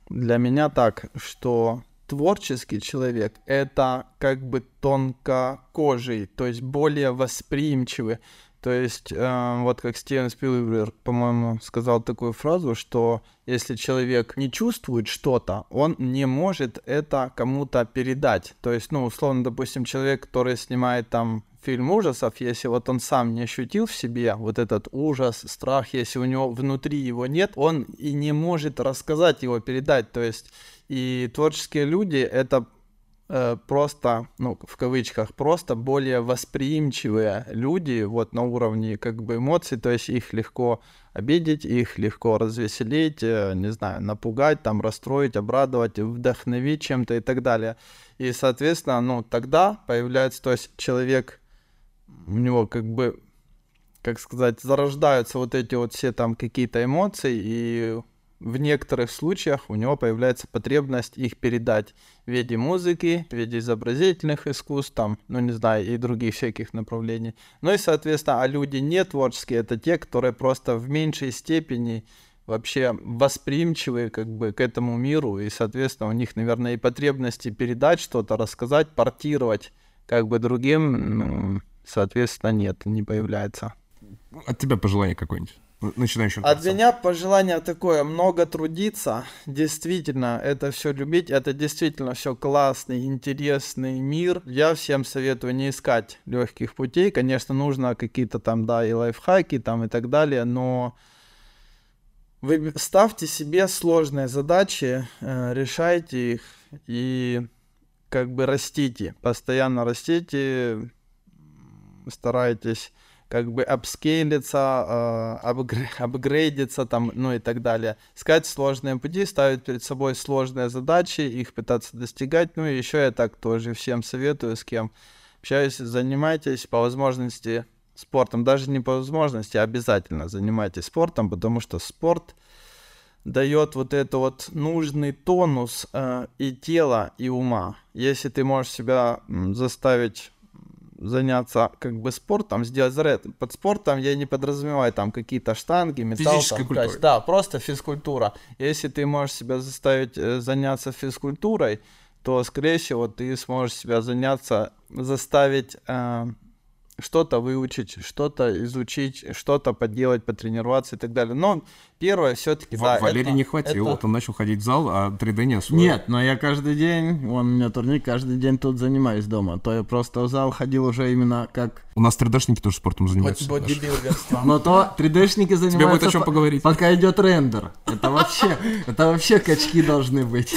для меня так, что творческий человек — это как бы тонкокожий, то есть более восприимчивый. То есть, э, вот как Стивен Спилберг, по-моему, сказал такую фразу, что если человек не чувствует что-то, он не может это кому-то передать. То есть, ну, условно, допустим, человек, который снимает там фильм ужасов, если вот он сам не ощутил в себе вот этот ужас, страх, если у него внутри его нет, он и не может рассказать его, передать. То есть, и творческие люди — это просто, ну, в кавычках, просто более восприимчивые люди вот на уровне как бы эмоций, то есть их легко обидеть, их легко развеселить, э, не знаю, напугать, там, расстроить, обрадовать, вдохновить чем-то и так далее. И, соответственно, ну, тогда появляется, то есть человек у него как бы, как сказать, зарождаются вот эти вот все там какие-то эмоции, и в некоторых случаях у него появляется потребность их передать в виде музыки, в виде изобразительных искусств, там, ну не знаю, и других всяких направлений. Ну и, соответственно, а люди не творческие, это те, которые просто в меньшей степени вообще восприимчивые как бы к этому миру, и, соответственно, у них, наверное, и потребности передать что-то, рассказать, портировать как бы другим, ну, соответственно, нет, не появляется. От тебя пожелание какое-нибудь? Начинающим От меня пожелание такое, много трудиться, действительно, это все любить, это действительно все классный, интересный мир. Я всем советую не искать легких путей, конечно, нужно какие-то там, да, и лайфхаки там и так далее, но вы ставьте себе сложные задачи, э, решайте их и как бы растите, постоянно растите, старайтесь как бы апскейлиться, э, апгрейдиться там, ну и так далее. Искать сложные пути, ставить перед собой сложные задачи, их пытаться достигать. Ну и еще я так тоже всем советую, с кем общаюсь, занимайтесь по возможности спортом. Даже не по возможности, а обязательно занимайтесь спортом, потому что спорт дает вот это вот нужный тонус э, и тела, и ума. Если ты можешь себя заставить заняться как бы спортом, сделать заряд. Под спортом я не подразумеваю там какие-то штанги, металл. Физическая там, культура. Да, просто физкультура. Если ты можешь себя заставить э, заняться физкультурой, то, скорее всего, ты сможешь себя заняться, заставить э, что-то выучить, что-то изучить, что-то поделать, потренироваться и так далее. Но первое все-таки, да, Валерий это, не хватило, это... вот он начал ходить в зал, а 3D не освоил. Нет, но я каждый день, он у меня турник, каждый день тут занимаюсь дома. То я просто в зал ходил уже именно как... У нас 3D-шники тоже спортом занимаются. Но то 3D-шники занимаются... Тебе будет о чем поговорить. Пока идет рендер. Это вообще, это вообще качки должны быть.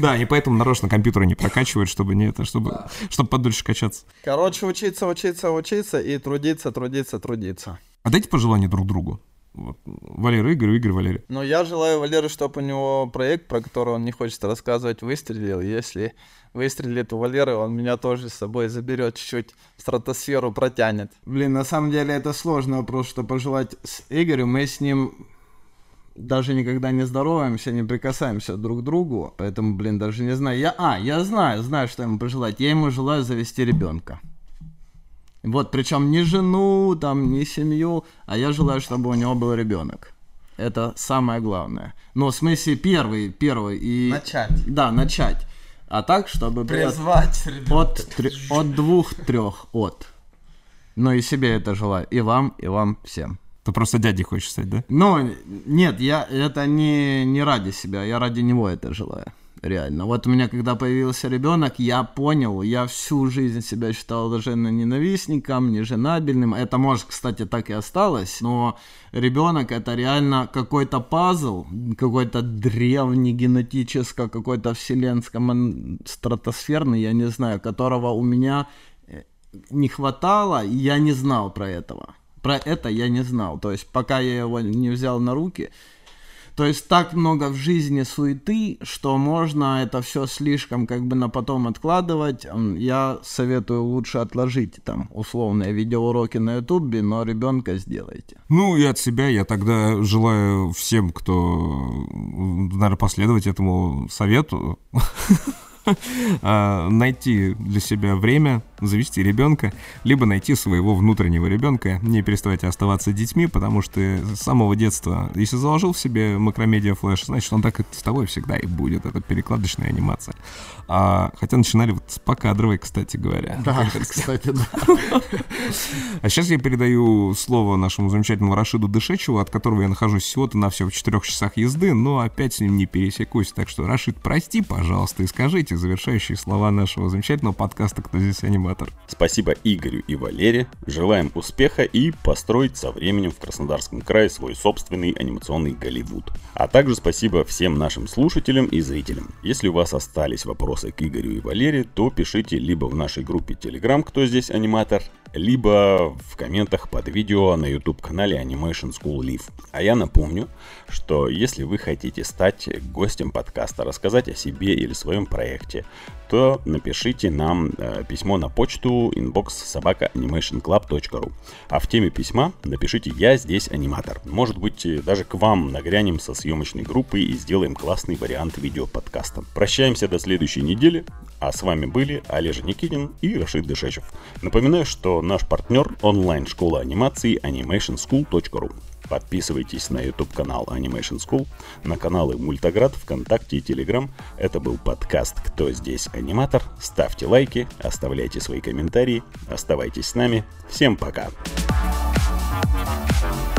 Да, и поэтому нарочно компьютеры не прокачивают, чтобы не это, чтобы, чтобы подольше качаться. Короче, учиться, учиться, учиться и трудиться, трудиться, трудиться. А дайте пожелания друг другу. Вот. Валера Игорь, Игорь Валерий. Ну, я желаю Валеру, чтобы у него проект, про который он не хочет рассказывать, выстрелил. Если выстрелит у Валеры, он меня тоже с собой заберет, чуть-чуть в стратосферу протянет. Блин, на самом деле это сложный вопрос, что пожелать с Игорем. Мы с ним даже никогда не здороваемся, не прикасаемся друг к другу, поэтому, блин, даже не знаю. Я, а, я знаю, знаю, что ему пожелать. Я ему желаю завести ребенка. Вот, причем не жену, там, не семью, а я желаю, чтобы у него был ребенок. Это самое главное. Но в смысле первый, первый и... Начать. Да, начать. А так, чтобы... Призвать ребенка. От, от двух-трех, от. Ну и себе это желаю. И вам, и вам всем. Ты просто дядей хочешь стать, да? Ну, нет, я это не, не ради себя, я ради него это желаю. Реально. Вот у меня, когда появился ребенок, я понял, я всю жизнь себя считал блаженно ненавистником, неженабельным. Это, может, кстати, так и осталось, но ребенок это реально какой-то пазл, какой-то древний генетический, какой-то вселенский, стратосферный, я не знаю, которого у меня э, не хватало, и я не знал про этого. Про это я не знал. То есть пока я его не взял на руки, то есть так много в жизни суеты, что можно это все слишком как бы на потом откладывать. Я советую лучше отложить там условные видеоуроки на ютубе, но ребенка сделайте. Ну и от себя я тогда желаю всем, кто, наверное, последовать этому совету, найти для себя время, завести ребенка, либо найти своего внутреннего ребенка. Не переставайте оставаться детьми, потому что с самого детства, если заложил в себе макромедиа флеш, значит он так и с тобой всегда и будет. Это перекладочная анимация. А, хотя начинали вот с покадровой, кстати говоря. Да, кстати, да. А сейчас я передаю слово нашему замечательному Рашиду Дышечеву, от которого я нахожусь всего-то на все в четырех часах езды, но опять с ним не пересекусь. Так что, Рашид, прости, пожалуйста, и скажите завершающие слова нашего замечательного подкаста «Кто здесь аниматор?». Спасибо Игорю и Валере. Желаем успеха и построить со временем в Краснодарском крае свой собственный анимационный Голливуд. А также спасибо всем нашим слушателям и зрителям. Если у вас остались вопросы к Игорю и Валере, то пишите либо в нашей группе Telegram «Кто здесь аниматор?», либо в комментах под видео на YouTube-канале Animation School Live. А я напомню, что если вы хотите стать гостем подкаста, рассказать о себе или своем проекте, ВКонтакте, то напишите нам э, письмо на почту inbox собака animationclub.ru. А в теме письма напишите «Я здесь аниматор». Может быть, э, даже к вам нагрянем со съемочной группой и сделаем классный вариант видеоподкаста. Прощаемся до следующей недели. А с вами были Олежа Никитин и Рашид Дышечев. Напоминаю, что наш партнер онлайн-школа анимации animationschool.ru. Подписывайтесь на YouTube-канал Animation School, на каналы Мультоград, ВКонтакте и Телеграм. Это был подкаст «Кто здесь аниматор?». Ставьте лайки, оставляйте свои комментарии. Оставайтесь с нами. Всем пока! Пока.